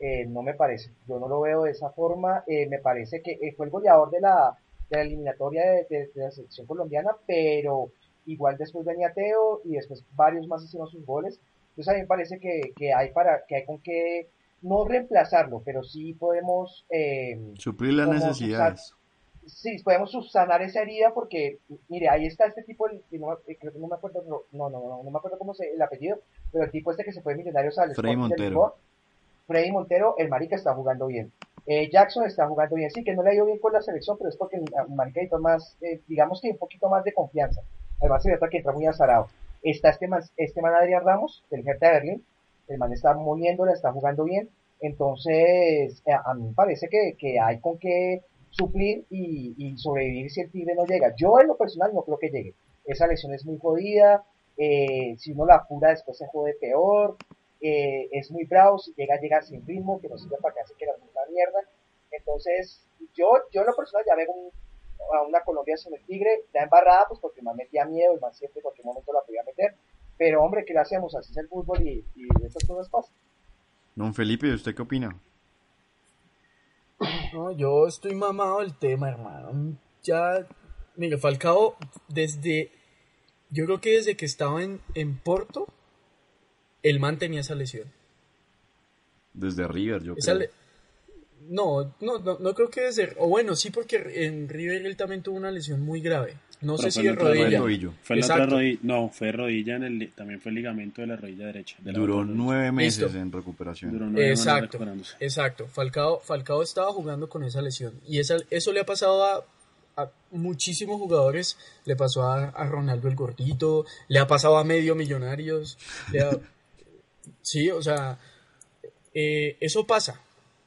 Eh, no me parece. Yo no lo veo de esa forma. Eh, me parece que eh, fue el goleador de la, de la eliminatoria de, la selección colombiana, pero igual después venía Teo y después varios más hicieron sus goles. Entonces a mí me parece que, que hay para que hay con que no reemplazarlo, pero sí podemos eh, suplir las necesidades. sí, podemos subsanar esa herida porque, mire, ahí está este tipo, no, eh, creo que no me acuerdo, no, no, no, no, me acuerdo cómo se el apellido, pero el tipo este que se fue millonario al Freddy Montero. Freddy Montero, el marica está jugando bien. Eh, Jackson está jugando bien, sí, que no le ha ido bien con la selección, pero es porque el Marica más, eh, digamos que un poquito más de confianza. Además, se ve que entra muy azarado. Está este man, este man Adrián Ramos, del Hertha de Berlín, el man está moviéndola, está jugando bien, entonces eh, a mí me parece que, que hay con qué suplir y, y, sobrevivir si el Tigre no llega. Yo en lo personal no creo que llegue. Esa lesión es muy jodida, si uno la apura después se jode peor, eh, es muy bravo, si llega a llegar sin ritmo, que no sirve para que hace que la mierda. Entonces, yo, yo en lo personal ya veo a una Colombia sin el Tigre, ya embarrada, pues porque me metía miedo, y más siempre en cualquier momento la podía meter. Pero hombre, ¿qué le hacemos? Así es el fútbol y, y estas cosas pasan. Don Felipe, ¿usted qué opina? No, yo estoy mamado del tema, hermano. Ya, mire, Falcao, desde, yo creo que desde que estaba en, en Porto, el man tenía esa lesión. Desde River, yo creo. No, no, no, no creo que debe ser. O bueno, sí, porque en River él también tuvo una lesión muy grave. No Pero sé fue si de rodilla. Fue la otra Exacto. rodilla, no, fue rodilla en el, también fue el ligamento de la rodilla derecha. de Duró nueve meses Listo. en recuperación. Duró nueve Exacto, recuperándose. exacto. Falcao, Falcao estaba jugando con esa lesión. Y esa, eso le ha pasado a, a muchísimos jugadores. Le pasó a, a Ronaldo el Gordito, le ha pasado a medio millonarios. le ha- sí, o sea, eh, eso pasa.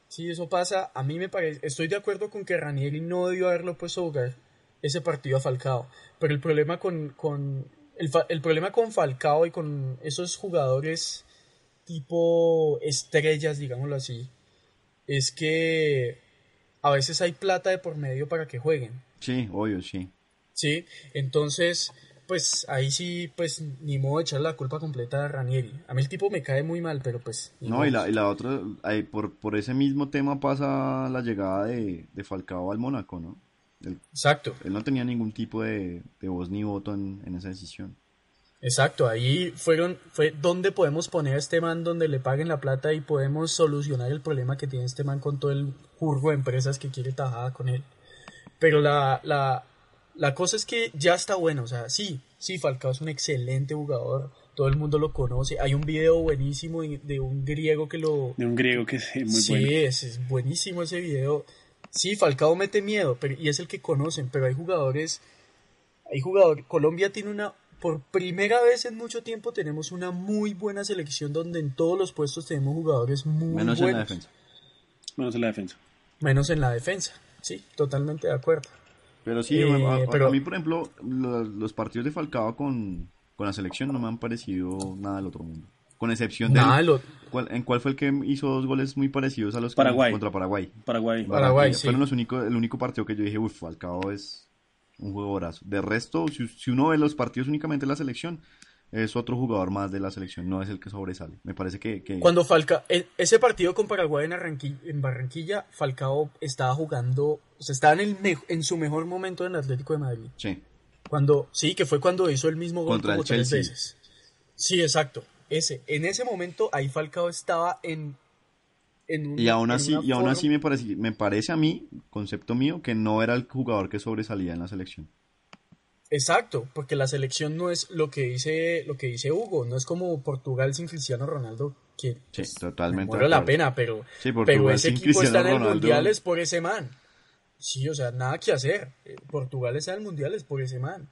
Sí, eso pasa. A mí me parece, estoy de acuerdo con que Ranieri no debió haberlo puesto a jugar ese partido a Falcao. Pero el problema con, con el, el problema con Falcao y con esos jugadores tipo estrellas, digámoslo así, es que a veces hay plata de por medio para que jueguen. Sí, obvio, sí. ¿sí? Entonces, pues ahí sí, pues ni modo de echar la culpa completa a Ranieri. A mí el tipo me cae muy mal, pero pues... No, y la, y la otra, ahí por, por ese mismo tema pasa la llegada de, de Falcao al Mónaco, ¿no? Él, Exacto, él no tenía ningún tipo de, de voz ni voto en, en esa decisión. exacto. Ahí fueron, fue donde podemos poner a este man donde le paguen la plata y podemos solucionar el problema que tiene este man con todo el curvo de empresas que quiere tajada con él. Pero la, la, la cosa es que ya está bueno, o sea, sí, sí, Falcao es un excelente jugador, todo el mundo lo conoce. Hay un video buenísimo de de un griego que lo, De un griego que es muy sí, bueno. es, es buenísimo ese video. Sí, Falcao mete miedo, pero, y es el que conocen, pero hay jugadores, hay jugadores, Colombia tiene una, por primera vez en mucho tiempo tenemos una muy buena selección donde en todos los puestos tenemos jugadores muy Menos buenos. en la defensa. Menos en la defensa. Menos en la defensa, sí, totalmente de acuerdo. Pero sí, Eh, a, a- pero- a mí, por ejemplo, lo- los partidos de Falcao con, con la selección no me han parecido nada del otro mundo. Con excepción de... Nada, lo- ¿cuál- ¿En cuál fue el que hizo dos goles muy parecidos a los que- Paraguay. contra Paraguay? Paraguay. Paraguay, sí. Fueron los únicos, el único partido que yo dije, uff, Falcao es un jugadorazo. De resto, si, si uno ve los partidos únicamente de la selección, es otro jugador más de la selección, no es el que sobresale. Me parece que... que- Cuando Falcao, ese partido con Paraguay en Barranquilla, en Barranquilla, Falcao estaba jugando, o sea, estaba en, el me- en su mejor momento en el Atlético de Madrid. Sí, Cuando, sí, que fue cuando hizo el mismo gol Contra el como tres Chelsea. veces. Sí, exacto. Ese, en ese momento ahí Falcao estaba en, en un- y aún así, y aún forma- así me, parece, me parece a mí, concepto mío, que no era el jugador que sobresalía en la selección. Exacto, porque la selección no es lo que dice, lo que dice Hugo, no es como Portugal sin Cristiano Ronaldo, que Sí, pues, totalmente. me la pena, pero, Sí, pero ese equipo Cristiano está en el Ronaldo. mundial es por ese man. Sí, o sea, nada que hacer. Eh, Portugal está en el mundial es por ese man.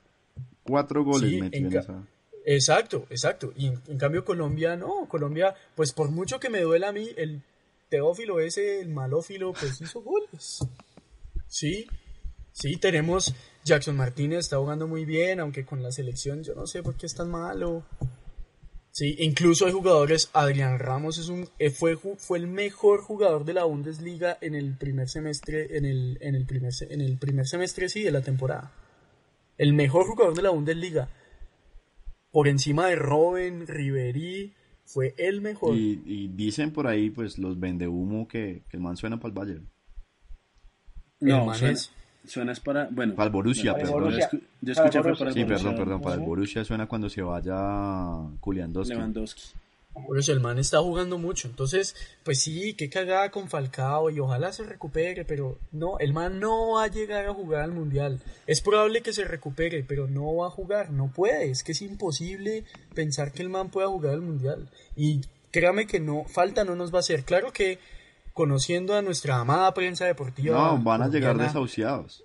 Cuatro goles Sí, metió en en ca- esa... Exacto, exacto. Y en, en cambio Colombia no, Colombia, pues por mucho que me duela a mí, el teófilo ese, el malófilo, pues hizo goles. Sí, sí, tenemos Jackson Martínez, está jugando muy bien, aunque con la selección yo no sé por qué es tan malo. Sí, incluso hay jugadores, Adrián Ramos es un, eh, fue, fue el mejor jugador de la Bundesliga en el primer semestre, en el, en el primer, en el primer semestre, sí, de la temporada. El mejor jugador de la Bundesliga por encima de Robben, Ribery, fue el mejor. Y, y dicen por ahí, pues, los vende humo que, que el man suena para el Bayern. El No, man suena, es- suena es para. Bueno, Para el Borussia, Para perdón. Borussia. Yo, escu- yo Para el escuché Borussia. para el Sí, Borussia perdón, perdón. Para el. Borussia suena cuando se vaya Kuliandowski. Lewandowski. El man está jugando mucho. Entonces, pues sí, qué cagada con Falcao y ojalá se recupere, pero no, el man no va a llegar a jugar al mundial. Es probable que se recupere, pero no va a jugar, no puede. Es que es imposible pensar que el man pueda jugar al mundial. Y créame que no, falta no nos va a hacer. Claro que conociendo a nuestra amada prensa deportiva. No, van a llegar desahuciados.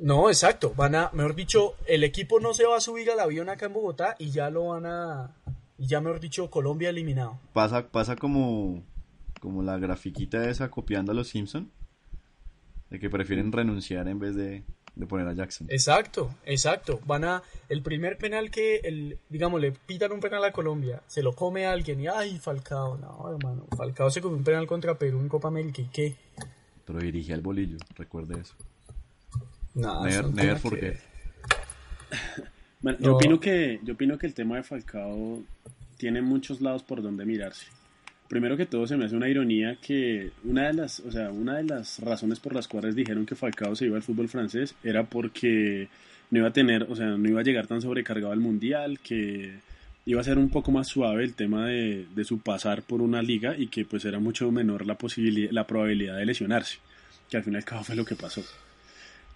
No, exacto. Van a, mejor dicho, el equipo no se va a subir al avión acá en Bogotá y ya lo van a, y ya mejor dicho, Colombia eliminado. Pasa, pasa como, como la grafiquita esa copiando a los Simpson de que prefieren renunciar en vez de, de poner a Jackson. Exacto, exacto. Van a, el primer penal que, el, digamos, le pitan un penal a Colombia, se lo come alguien y, ay, Falcao, no, hermano, Falcao se come un penal contra Perú en Copa América y qué. Pero dirigía el bolillo, recuerde eso. No, Never, eso no never que forget. ver. Bueno, No. yo opino que yo opino que el tema de Falcao tiene muchos lados por donde mirarse. Primero que todo se me hace una ironía que una de las, o sea, una de las razones por las cuales dijeron que Falcao se iba al fútbol francés era porque no iba a tener, o sea, no iba a llegar tan sobrecargado al mundial, que iba a ser un poco más suave el tema de, de, su pasar por una liga y que pues era mucho menor la posibilidad, la probabilidad de lesionarse, que al fin y al cabo fue lo que pasó.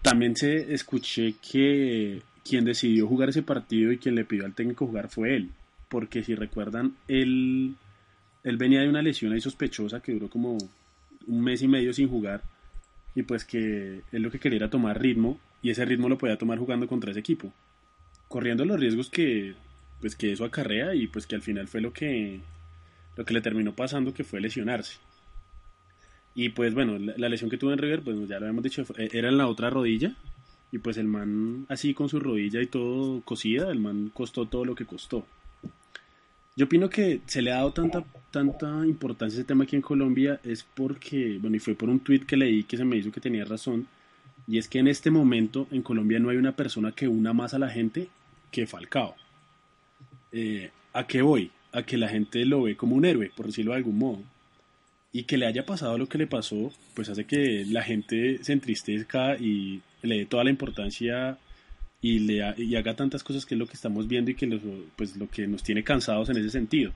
También se escuché que quien decidió jugar ese partido y quien le pidió al técnico jugar fue él, porque si recuerdan, él, él venía de una lesión ahí sospechosa que duró como un mes y medio sin jugar y pues que él lo que quería era tomar ritmo y ese ritmo lo podía tomar jugando contra ese equipo, corriendo los riesgos que pues que eso acarrea y pues que al final fue lo que lo que le terminó pasando que fue lesionarse. Y pues bueno, la, lesión que tuvo en River, pues ya lo habíamos dicho, era en la otra rodilla. Y pues el man así con su rodilla y todo cosida, el man costó todo lo que costó. Yo opino que se le ha dado tanta, tanta importancia a ese tema aquí en Colombia es porque, bueno, y fue por un tweet que leí que se me hizo que tenía razón, y es que en este momento en Colombia no hay una persona que una más a la gente que Falcao. Eh, ¿A qué voy? A que la gente lo ve como un héroe, por decirlo de algún modo. Y que le haya pasado lo que le pasó, pues hace que la gente se entristezca y le dé toda la importancia y, haga tantas cosas que es lo que estamos viendo y que pues, lo que nos tiene cansados en ese sentido.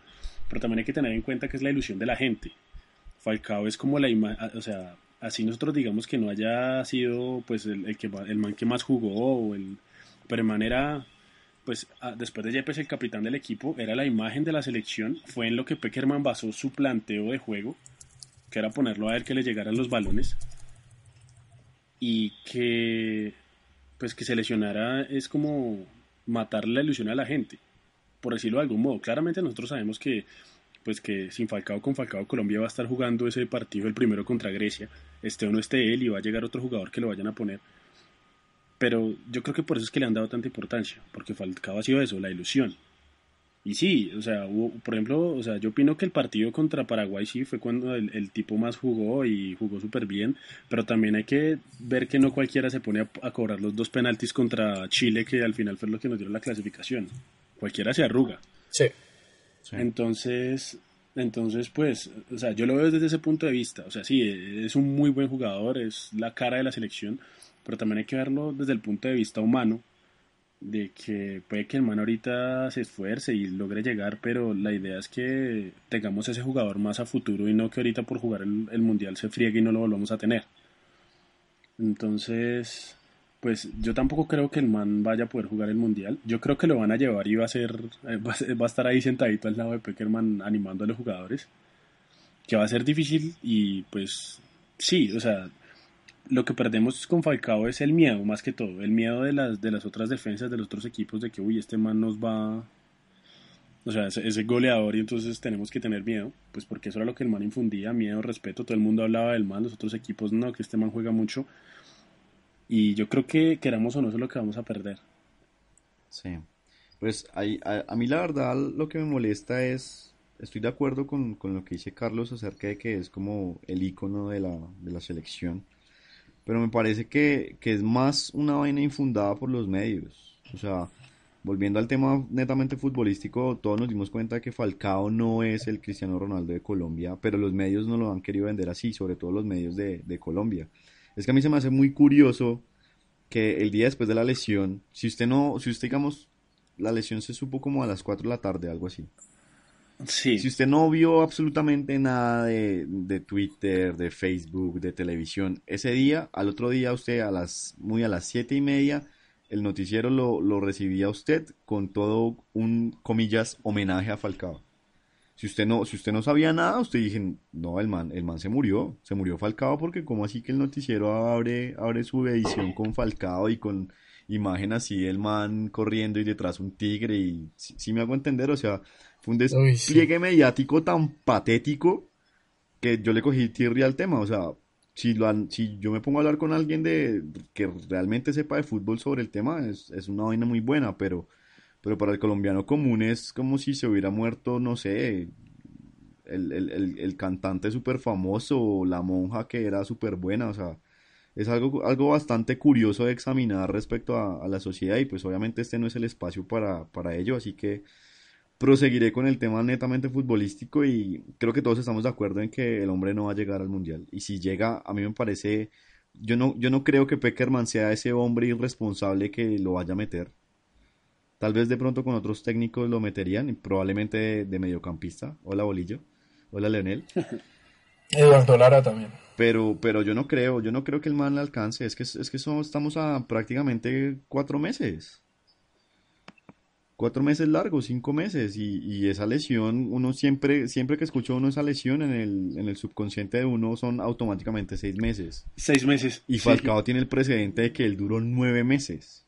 Pero también hay que tener en cuenta que es la ilusión de la gente. Falcao es como la imagen, o sea, así nosotros digamos que no haya sido pues el, que, el man que más jugó, o el, pero de manera pues después de Yepes el capitán del equipo, era la imagen de la selección, fue en lo que Peckerman basó su planteo de juego, que era ponerlo a él que le llegaran los balones, y que pues que se lesionara es como matar la ilusión a la gente, por decirlo de algún modo. Claramente nosotros sabemos que pues que sin Falcao con Falcao Colombia va a estar jugando ese partido el primero contra Grecia, este o no esté él y va a llegar otro jugador que lo vayan a poner pero yo creo que por eso es que le han dado tanta importancia, porque Falcao ha sido eso, la ilusión. Y sí, o sea, por ejemplo, o sea, yo opino que el partido contra Paraguay sí fue cuando el, tipo más jugó y jugó súper bien, pero también hay que ver que no cualquiera se pone a, cobrar los dos penaltis contra Chile, que al final fue lo que nos dio la clasificación. Cualquiera se arruga. Sí. Entonces, entonces, pues, o sea, yo lo veo desde ese punto de vista. O sea, sí, es un muy buen jugador, es la cara de la selección, pero también hay que verlo desde el punto de vista humano, de que puede que el man ahorita se esfuerce y logre llegar, pero la idea es que tengamos ese jugador más a futuro y no que ahorita por jugar el, mundial se friegue y no lo volvamos a tener. Entonces, pues yo tampoco creo que el man vaya a poder jugar el mundial. Yo creo que lo van a llevar y va a ser, eh, va a, estar ahí sentadito al lado de Peckerman animando a los jugadores. Que va a ser difícil y pues sí, o sea, lo que perdemos con Falcao es el miedo, más que todo, el miedo de las, de las otras defensas de los otros equipos de que, uy, este man nos va, o sea, ese, goleador y entonces tenemos que tener miedo, pues porque eso era lo que el man infundía, miedo, respeto, todo el mundo hablaba del man, los otros equipos no, que este man juega mucho y yo creo que queramos o no eso es lo que vamos a perder. Sí, pues a, a, mí la verdad lo que me molesta es, estoy de acuerdo con, con, lo que dice Carlos acerca de que es como el icono de la, de la selección pero me parece que, es más una vaina infundada por los medios. O sea, volviendo al tema netamente futbolístico, todos nos dimos cuenta que Falcao no es el Cristiano Ronaldo de Colombia, pero los medios no lo han querido vender así, sobre todo los medios de, de Colombia. Es que a mí se me hace muy curioso que el día después de la lesión, si usted no, si usted digamos, la lesión se supo como a las 4 de la tarde, algo así. Si usted no vio absolutamente nada de, de, Twitter, de Facebook, de televisión, ese día, al otro día usted a las, muy a las siete y media, el noticiero lo, lo recibía usted con todo un, comillas, homenaje a Falcao. Si usted no, si usted no sabía nada, usted dije, no, el man, el man se murió, se murió Falcao porque como así que el noticiero abre, abre su edición con Falcao y con imagen así el man corriendo y detrás un tigre y si me hago entender, o sea, fue un despliegue mediático tan patético que yo le cogí tierra al tema. O sea, si, lo, si yo me pongo a hablar con alguien de que realmente sepa de fútbol sobre el tema, es, es una vaina muy buena, pero, pero para el colombiano común es como si se hubiera muerto, no sé, el, el, el, cantante súper famoso o la monja que era súper buena, o sea, es algo, algo bastante curioso de examinar respecto a, la sociedad y pues obviamente este no es el espacio para, para ello, así que proseguiré con el tema netamente futbolístico y creo que todos estamos de acuerdo en que el hombre no va a llegar al mundial. Y si llega, a mí me parece, yo no, yo no creo que Peckerman sea ese hombre irresponsable que lo vaya a meter. Tal vez de pronto con otros técnicos lo meterían, probablemente de, mediocampista. Hola Bolillo. Hola Leonel. Eduardo Lara también. Pero, pero yo no creo, yo no creo que el man le alcance. Es que, es que estamos a prácticamente cuatro meses. Cuatro meses largos, cinco meses. Y, y, esa lesión, uno siempre, siempre que escucha uno esa lesión en el, en el subconsciente de uno son automáticamente seis meses. Seis meses. Y Falcao tiene el precedente de que él duró nueve meses.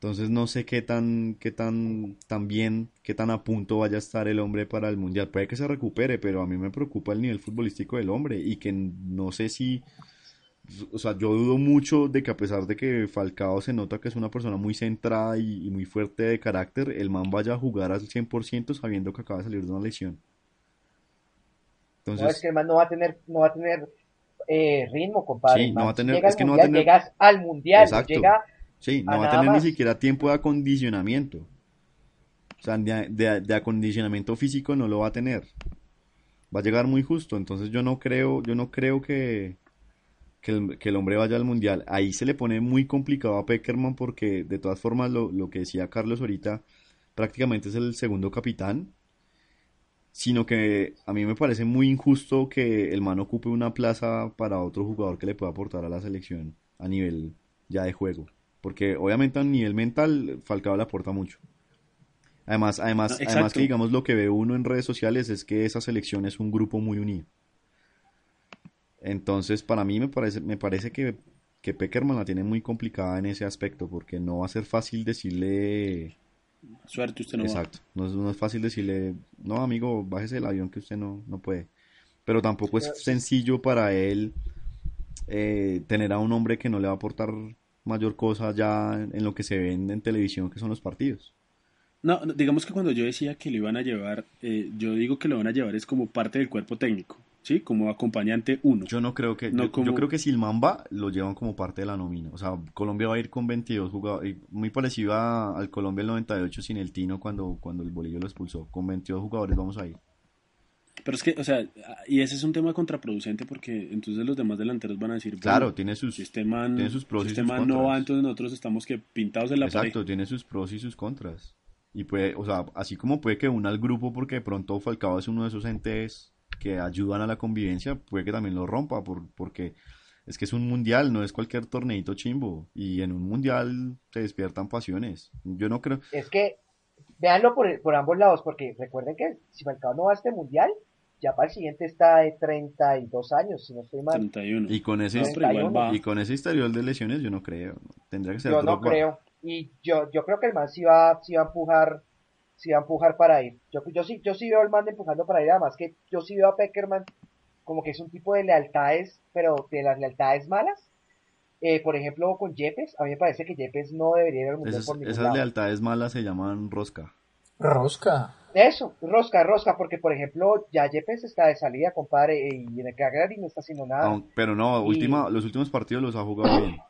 Entonces no sé qué tan, qué tan, tan bien, qué tan a punto vaya a estar el hombre para el mundial. Puede que se recupere, pero a mí me preocupa el nivel futbolístico del hombre y que no sé si, o sea, yo dudo mucho de que a pesar de que Falcao se nota que es una persona muy centrada y, muy fuerte de carácter, el man vaya a jugar al 100% sabiendo que acaba de salir de una lesión. Entonces, no, es que el man no va a tener, no va a tener eh, ritmo, compadre. Sí, no va a tener, es que no va a tener... Llegas al mundial, llega Sí, no va a tener ni siquiera tiempo de acondicionamiento. O sea, de, acondicionamiento físico no lo va a tener. Va a llegar muy justo. Entonces yo no creo, yo no creo que, que, el, hombre vaya al mundial. Ahí se le pone muy complicado a Peckerman porque de todas formas lo, lo que decía Carlos ahorita, prácticamente es el segundo capitán. Sino que a mí me parece muy injusto que el man ocupe una plaza para otro jugador que le pueda aportar a la selección a nivel ya de juego. Porque obviamente a nivel mental Falcao le aporta mucho. Además, además, además que digamos lo que ve uno en redes sociales es que esa selección es un grupo muy unido. Entonces, para mí me parece, me parece que, que Peckerman la tiene muy complicada en ese aspecto, porque no va a ser fácil decirle... Suerte, usted no Exacto, No, es, no es fácil decirle, no amigo, bájese del avión que usted no, no puede. Pero tampoco es sencillo para él eh, tener a un hombre que no le va a aportar mayor cosa ya en lo que se ve en, televisión, que son los partidos. No, digamos que cuando yo decía que lo iban a llevar, eh, yo digo que lo van a llevar es como parte del cuerpo técnico, ¿sí? Como acompañante uno. Yo no creo que, yo, creo que si el Mamba lo llevan como parte de la nómina. O sea, Colombia va a ir con 22 jugadores, muy parecido al Colombia el 98 sin el Tino cuando, cuando el Bolillo lo expulsó. Con 22 jugadores vamos a ir. Pero es que, o sea, y ese es un tema contraproducente porque entonces los demás delanteros van a decir, claro, tiene sus, sistema, tiene sus pros y sus contras. no va, entonces nosotros estamos que pintados en la Exacto, tiene sus pros y sus contras. Y puede, o sea, así como puede que una al grupo porque de pronto Falcao es uno de esos entes que ayudan a la convivencia, puede que también lo rompa por, porque es que es un mundial, no es cualquier torneito chimbo. Y en un mundial se despiertan pasiones. Yo no creo... Es que, véanlo por, por ambos lados, porque recuerden que si Falcao no va a este mundial, ya para el siguiente está de 32 años, si no estoy mal. 31. Y con ese, y con ese historial de lesiones yo no creo. Tendría que ser Yo no creo. Y yo, yo creo que el man sí va, sí va a empujar sí va a empujar para ir. Yo, yo, sí, yo sí veo al man empujando para ir, además que yo sí veo a Peckerman como que es un tipo de lealtades, pero de las lealtades malas. Eh, por ejemplo, con Yepes, a mí me parece que Yepes no debería ir al mundial por Esas lealtades malas se llaman rosca. Rosca. Eso, rosca, rosca, porque por ejemplo, ya Yepes está de salida, compadre, y en el Cagliari no está haciendo nada. pero no, última, los últimos partidos los ha jugado bien.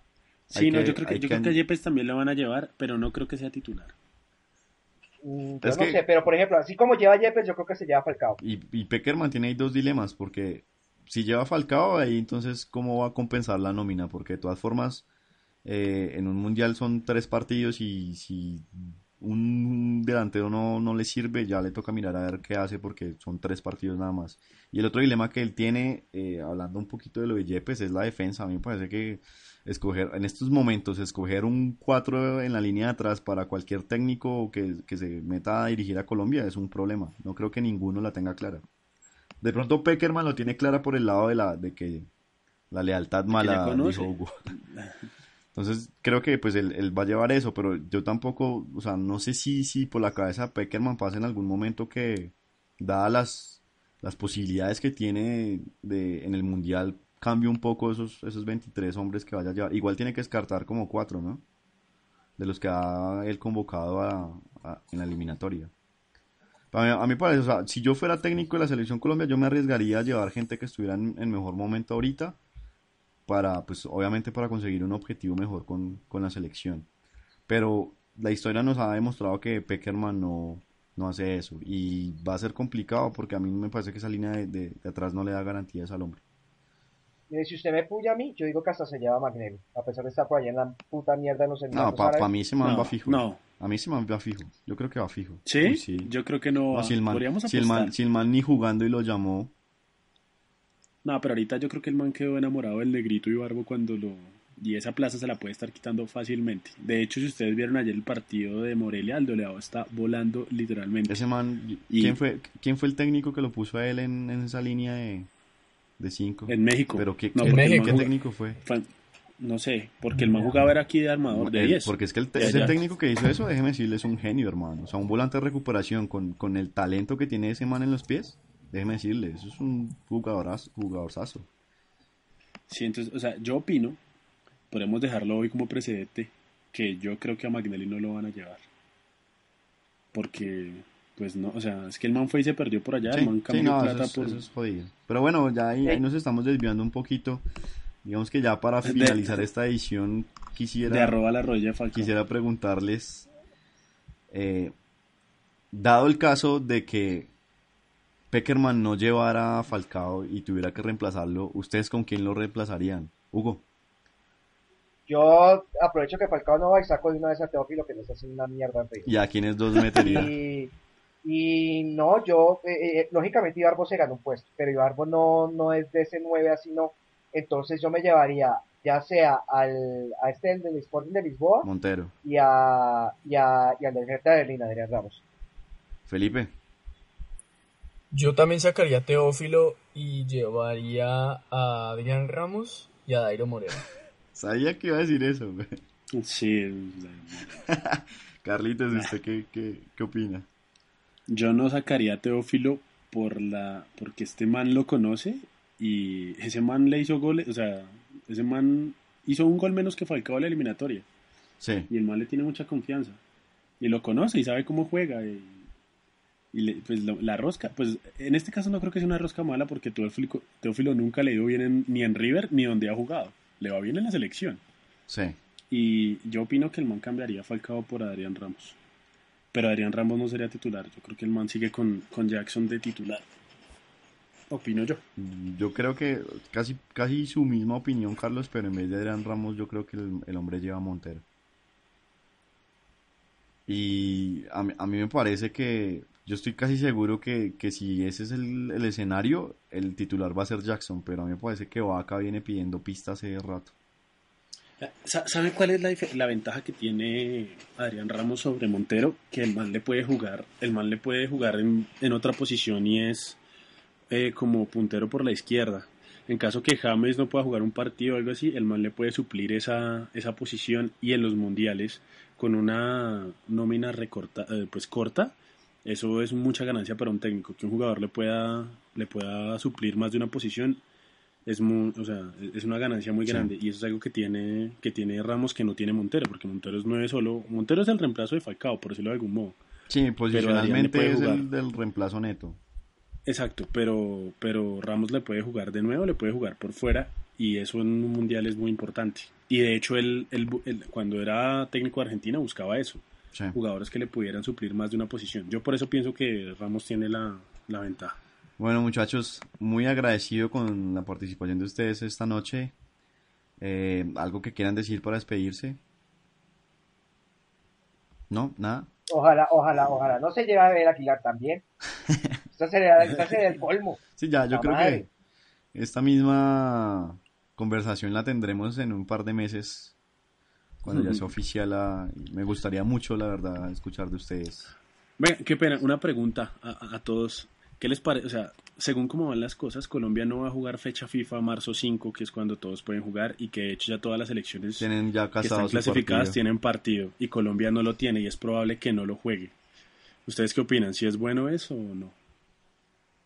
Sí, no, yo creo que, yo creo que a Yepes también lo van a llevar, pero no creo que sea titular. Mm, yo no sé, pero por ejemplo, así como lleva Yepes, yo creo que se lleva Falcao. Y, y Peckerman tiene ahí dos dilemas, porque si lleva Falcao, ahí entonces, ¿cómo va a compensar la nómina? Porque de todas formas, eh, en un mundial son tres partidos y si un delantero no, no le sirve, ya le toca mirar a ver qué hace porque son tres partidos nada más. Y el otro dilema que él tiene, eh, hablando un poquito de lo de Yepes, es la defensa. A mí me parece que escoger, en estos momentos, escoger un 4 en la línea de atrás para cualquier técnico que, se meta a dirigir a Colombia es un problema. No creo que ninguno la tenga clara. De pronto Peckerman lo tiene clara por el lado de la de que la lealtad mala, dijo Hugo. Entonces creo que pues él, va a llevar eso, pero yo tampoco, o sea, no sé si, si por la cabeza de Peckerman pasa en algún momento que, dadas las, las posibilidades que tiene de, en el Mundial, cambie un poco esos, esos 23 hombres que vaya a llevar. Igual tiene que descartar como cuatro, ¿no? De los que ha él convocado a, en la eliminatoria. A mí, me parece, o sea, si yo fuera técnico de la selección Colombia, yo me arriesgaría a llevar gente que estuviera en, en mejor momento ahorita para, pues obviamente para conseguir un objetivo mejor con, la selección. Pero la historia nos ha demostrado que Peckerman no, no hace eso y va a ser complicado porque a mí me parece que esa línea de, atrás no le da garantías al hombre. Mire, si usted me puya a mí, yo digo que hasta se lleva Magnelli, a pesar de estar por ahí en la puta mierda de los No, para mí se me va fijo. No, A mí sí me va fijo. Yo creo que va fijo. ¿Sí? Uy, sí. Yo creo que no. No, si, el man, si, el man, si el man ni jugando y lo llamó. No, pero ahorita yo creo que el man quedó enamorado del negrito y barbo cuando lo... Y esa plaza se la puede estar quitando fácilmente. De hecho, si ustedes vieron ayer el partido de Morelia, el Doleado está volando literalmente. Ese man, Y- ¿quién, fue, ¿quién fue el técnico que lo puso a él en, en esa línea de, de cinco? En México. Pero ¿qué, No, qué- México. ¿qué técnico fue? No sé, porque el man jugaba era aquí de armador de El- 10. porque es que el, ese allá. técnico que hizo eso, déjeme decirle, es un genio, hermano. O sea, un volante de recuperación con, con el talento que tiene ese man en los pies, déjeme decirle, eso es un jugadorazo, jugadorzazo. Sí, entonces, o sea, yo opino, podemos dejarlo hoy como precedente, que yo creo que a Magnelli no lo van a llevar. Porque, pues no, o sea, es que el man fue y se perdió por allá, Sí, el man sí, cambió no, plata eso es, por... eso es jodido. Pero bueno, ya ahí, ahí nos estamos desviando un poquito. Digamos que ya para De- finalizar esta edición quisiera... De arroba la rodilla de Falcao. quisiera preguntarles, eh, dado el caso de que Peckerman no llevara a Falcao y tuviera que reemplazarlo, ¿ustedes con quién lo reemplazarían? Hugo, Yo aprovecho que Falcao no va y saco de una vez a Teófilo que nos hace una mierda. ¿y a quiénes dos metería? Y, y no, yo, eh, eh, lógicamente Ibarbo se ganó un puesto, pero Ibarbo no, no es de ese 9 así, no. Entonces yo me llevaría ya sea al, a este el del Sporting de Lisboa Montero, y a, y a, y al del Hertha de Berlín, Adrián Ramos. Felipe, Yo también sacaría a Teófilo y llevaría a Adrián Ramos y a Dairo Moreno. sabía que iba a decir eso. güey. Sí, Carlitos, ¿usted qué, qué, qué opina? yo no sacaría a Teófilo por la, porque este man lo conoce y ese man le hizo goles, o sea, ese man hizo un gol menos que Falcao en la eliminatoria. Sí, Y el man le tiene mucha confianza. Y lo conoce y sabe cómo juega. Y, y le- pues lo- la rosca, pues en este caso no creo que sea una rosca mala porque Teófilo, Teófilo nunca le ha ido bien en- ni en River ni donde ha jugado. Le va bien en la selección. sí. Y yo opino que el man cambiaría Falcao por Adrián Ramos. Pero Adrián Ramos no sería titular. Yo creo que el man sigue con, con Jackson de titular. Opino yo. Yo creo que casi, casi su misma opinión, Carlos, pero en vez de Adrián Ramos, yo creo que el, el hombre lleva a Montero. Y a mí, a mí me parece que yo estoy casi seguro que, que si ese es el, el escenario, el titular va a ser Jackson, pero a mí me parece que Vaca viene pidiendo pistas hace rato. Sa- ¿Sabe cuál es la, la ventaja que tiene Adrián Ramos sobre Montero? Que el man le puede jugar, el man le puede jugar en, en otra posición y es eh, como puntero por la izquierda. En caso que James no pueda jugar un partido o algo así, el man le puede suplir esa, esa posición y en los mundiales con una nómina recorta, eh, pues corta, eso es mucha ganancia para un técnico, que un jugador le pueda, le pueda suplir más de una posición es muy, o sea, es una ganancia muy Sí. grande y eso es algo que tiene que tiene Ramos que no tiene Montero, porque Montero es nueve solo, Montero es el reemplazo de Falcao, por decirlo de algún modo. Sí, posicionalmente es el del reemplazo neto. Exacto, pero pero Ramos le puede jugar de nuevo, le puede jugar por fuera y eso en un mundial es muy importante. Y de hecho él, él, cuando era técnico de Argentina buscaba eso, Sí. jugadores que le pudieran suplir más de una posición. Yo por eso pienso que Ramos tiene la, la ventaja. Bueno, muchachos, muy agradecido con la participación de ustedes esta noche. Eh, ¿Algo que quieran decir para despedirse? ¿No? ¿Nada? Ojalá, ojalá, ojalá. No se lleve a ver Aguilar también. Esto sería, esto sería el colmo. Sí, ya, yo La creo madre. que esta misma conversación la tendremos en un par de meses, cuando ya sea oficial. la- Me gustaría mucho, la verdad, escuchar de ustedes. Venga, qué pena, una pregunta a, a- a todos. ¿Qué les parece? O sea, según cómo van las cosas, Colombia no va a jugar fecha FIFA marzo 5, que es cuando todos pueden jugar, y que de hecho ya todas las elecciones Tienen ya que están clasificadas partido. tienen partido, y Colombia no lo tiene, y es probable que no lo juegue. ¿Ustedes qué opinan? ¿Si es bueno eso o no?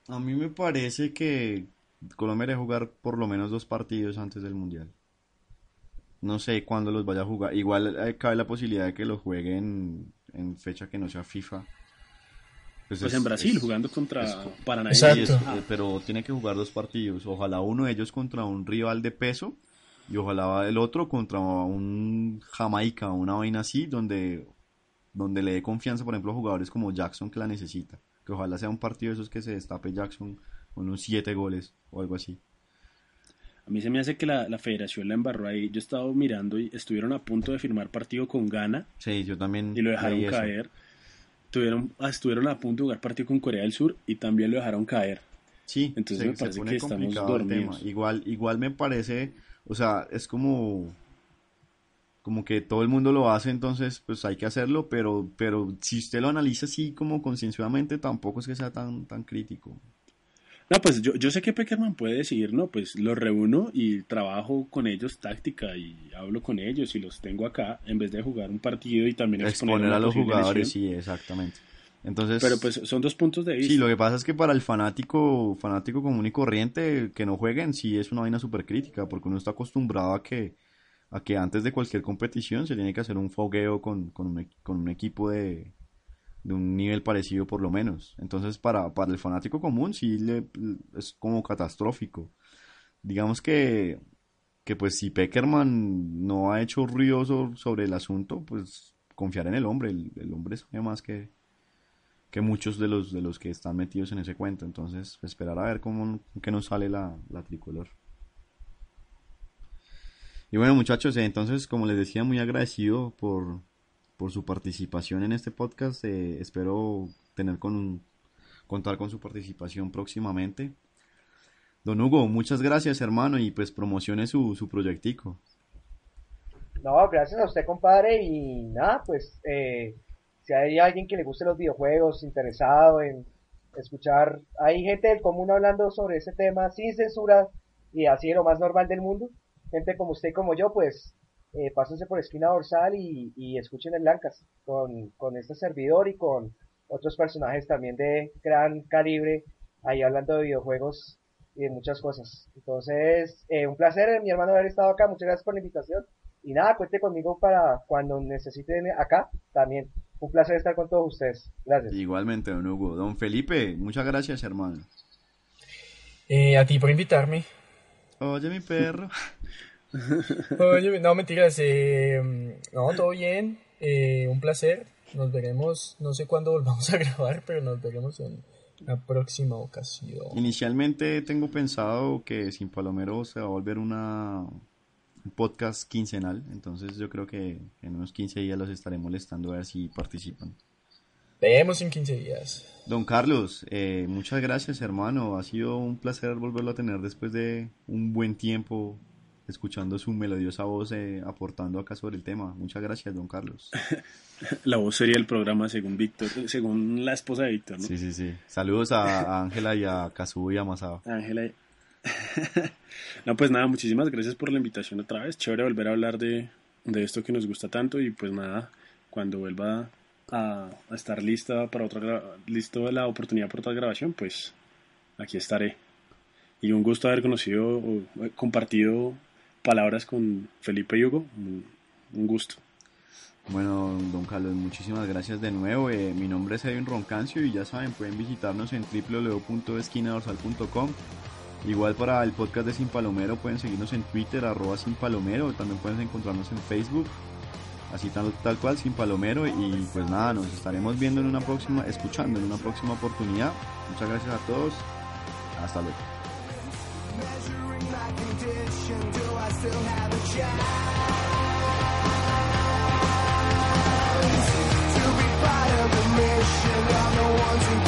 A mí me parece que Colombia debe jugar por lo menos dos partidos antes del Mundial. No sé cuándo los vaya a jugar. Igual eh, cabe la posibilidad de que los jueguen en fecha que no sea FIFA. Pues es- en Brasil, es- jugando contra es- Paraná. Exacto. eh, pero tiene que jugar dos partidos. Ojalá uno de ellos contra un rival de peso y ojalá el otro contra un Jamaica, una vaina así, donde, donde le dé confianza, por ejemplo, a jugadores como Jackson que la necesita. Que ojalá sea un partido de esos que se destape Jackson con unos siete goles o algo así. A mí se me hace que la, la federación la embarró ahí. Yo he estado mirando y estuvieron a punto de firmar partido con Ghana. Sí, yo también. Y lo dejaron caer. Tuvieron, ah, estuvieron a punto de jugar partido con Corea del Sur y también lo dejaron caer. Sí, entonces me parece que estamos dormidos. Igual, igual me parece, o sea, es como como que todo el mundo lo hace, entonces pues hay que hacerlo, pero, pero si usted lo analiza así como concienciadamente, tampoco es que sea tan, tan crítico. No, pues yo, yo sé que Peckerman puede decir, no, pues los reúno y trabajo con ellos táctica y hablo con ellos y los tengo acá en vez de jugar un partido y también exponer, a los jugadores, sí, exactamente. Entonces, pero pues son dos puntos de vista. Sí, lo que pasa es que para el fanático, fanático común y corriente que no jueguen, sí es una vaina súper crítica, porque uno está acostumbrado a que a que antes de cualquier competición se tiene que hacer un fogueo con, un, equipo de, un nivel parecido por lo menos. Entonces para, para el fanático común sí le, es como catastrófico. Digamos que, que pues si Peckerman no ha hecho ruido sobre el asunto, pues confiar en el hombre. El, hombre sabe más que, que muchos de los, de los que están metidos en ese cuento. Entonces esperar a ver cómo que nos sale la, la tricolor. Y bueno, muchachos, eh, entonces, como les decía, muy agradecido por, por su participación en este podcast. Eh, espero tener con contar con su participación próximamente. Don Hugo, muchas gracias, hermano, y pues promocione su, su proyectico. No, gracias a usted, compadre, y nada, pues eh, si hay alguien que le guste los videojuegos, interesado en escuchar, hay gente del común hablando sobre ese tema sin censura y así de lo más normal del mundo gente como usted y como yo, pues eh, pásense por esquina dorsal y, y escuchen el Blancas con, con este servidor y con otros personajes también de gran calibre ahí hablando de videojuegos y de muchas cosas. Entonces, eh, un placer, mi hermano, haber estado acá. Muchas gracias por la invitación. Y nada, cuente conmigo para cuando necesiten acá también. Un placer estar con todos ustedes. Gracias. Igualmente, don Hugo. Don Felipe, muchas gracias, hermano. Eh, a ti por invitarme. Oye, mi perro. Oye, no, mentiras. Eh, no, todo bien. Eh, un placer. Nos veremos, no sé cuándo volvamos a grabar, pero nos veremos en la próxima ocasión. Inicialmente tengo pensado que Sin Palomero se va a volver una un podcast quincenal, entonces yo creo que en unos 15 días los estaré molestando a ver si participan. Vemos en 15 días. Don Carlos, eh, muchas gracias hermano, ha sido un placer volverlo a tener después de un buen tiempo escuchando su melodiosa voz eh, aportando acá sobre el tema. Muchas gracias, don Carlos. La voz sería el programa según Víctor, según la esposa de Víctor, ¿no? Sí, sí, sí. Saludos a Ángela y a Kazuo y a Masao. Ángela. no, pues nada, muchísimas gracias por la invitación otra vez. Chévere volver a hablar de, de esto que nos gusta tanto y pues nada, cuando vuelva a, estar lista para otra listo la oportunidad por otra grabación, pues aquí estaré. Y un gusto haber conocido o eh, compartido palabras con Felipe y Hugo. Un gusto. Bueno, don Carlos, muchísimas gracias de nuevo. Eh, mi nombre es Edwin Roncancio y ya saben, pueden visitarnos en www.esquinadorsal.com. Igual para el podcast de Sin Palomero pueden seguirnos en Twitter, arroba Sin Palomero. También pueden encontrarnos en Facebook, así tal, tal cual, Sin Palomero. Y pues nada, nos estaremos viendo en una próxima, escuchando en una próxima oportunidad. Muchas gracias a todos. Hasta luego. still have a chance to be part of the mission. I'm the ones who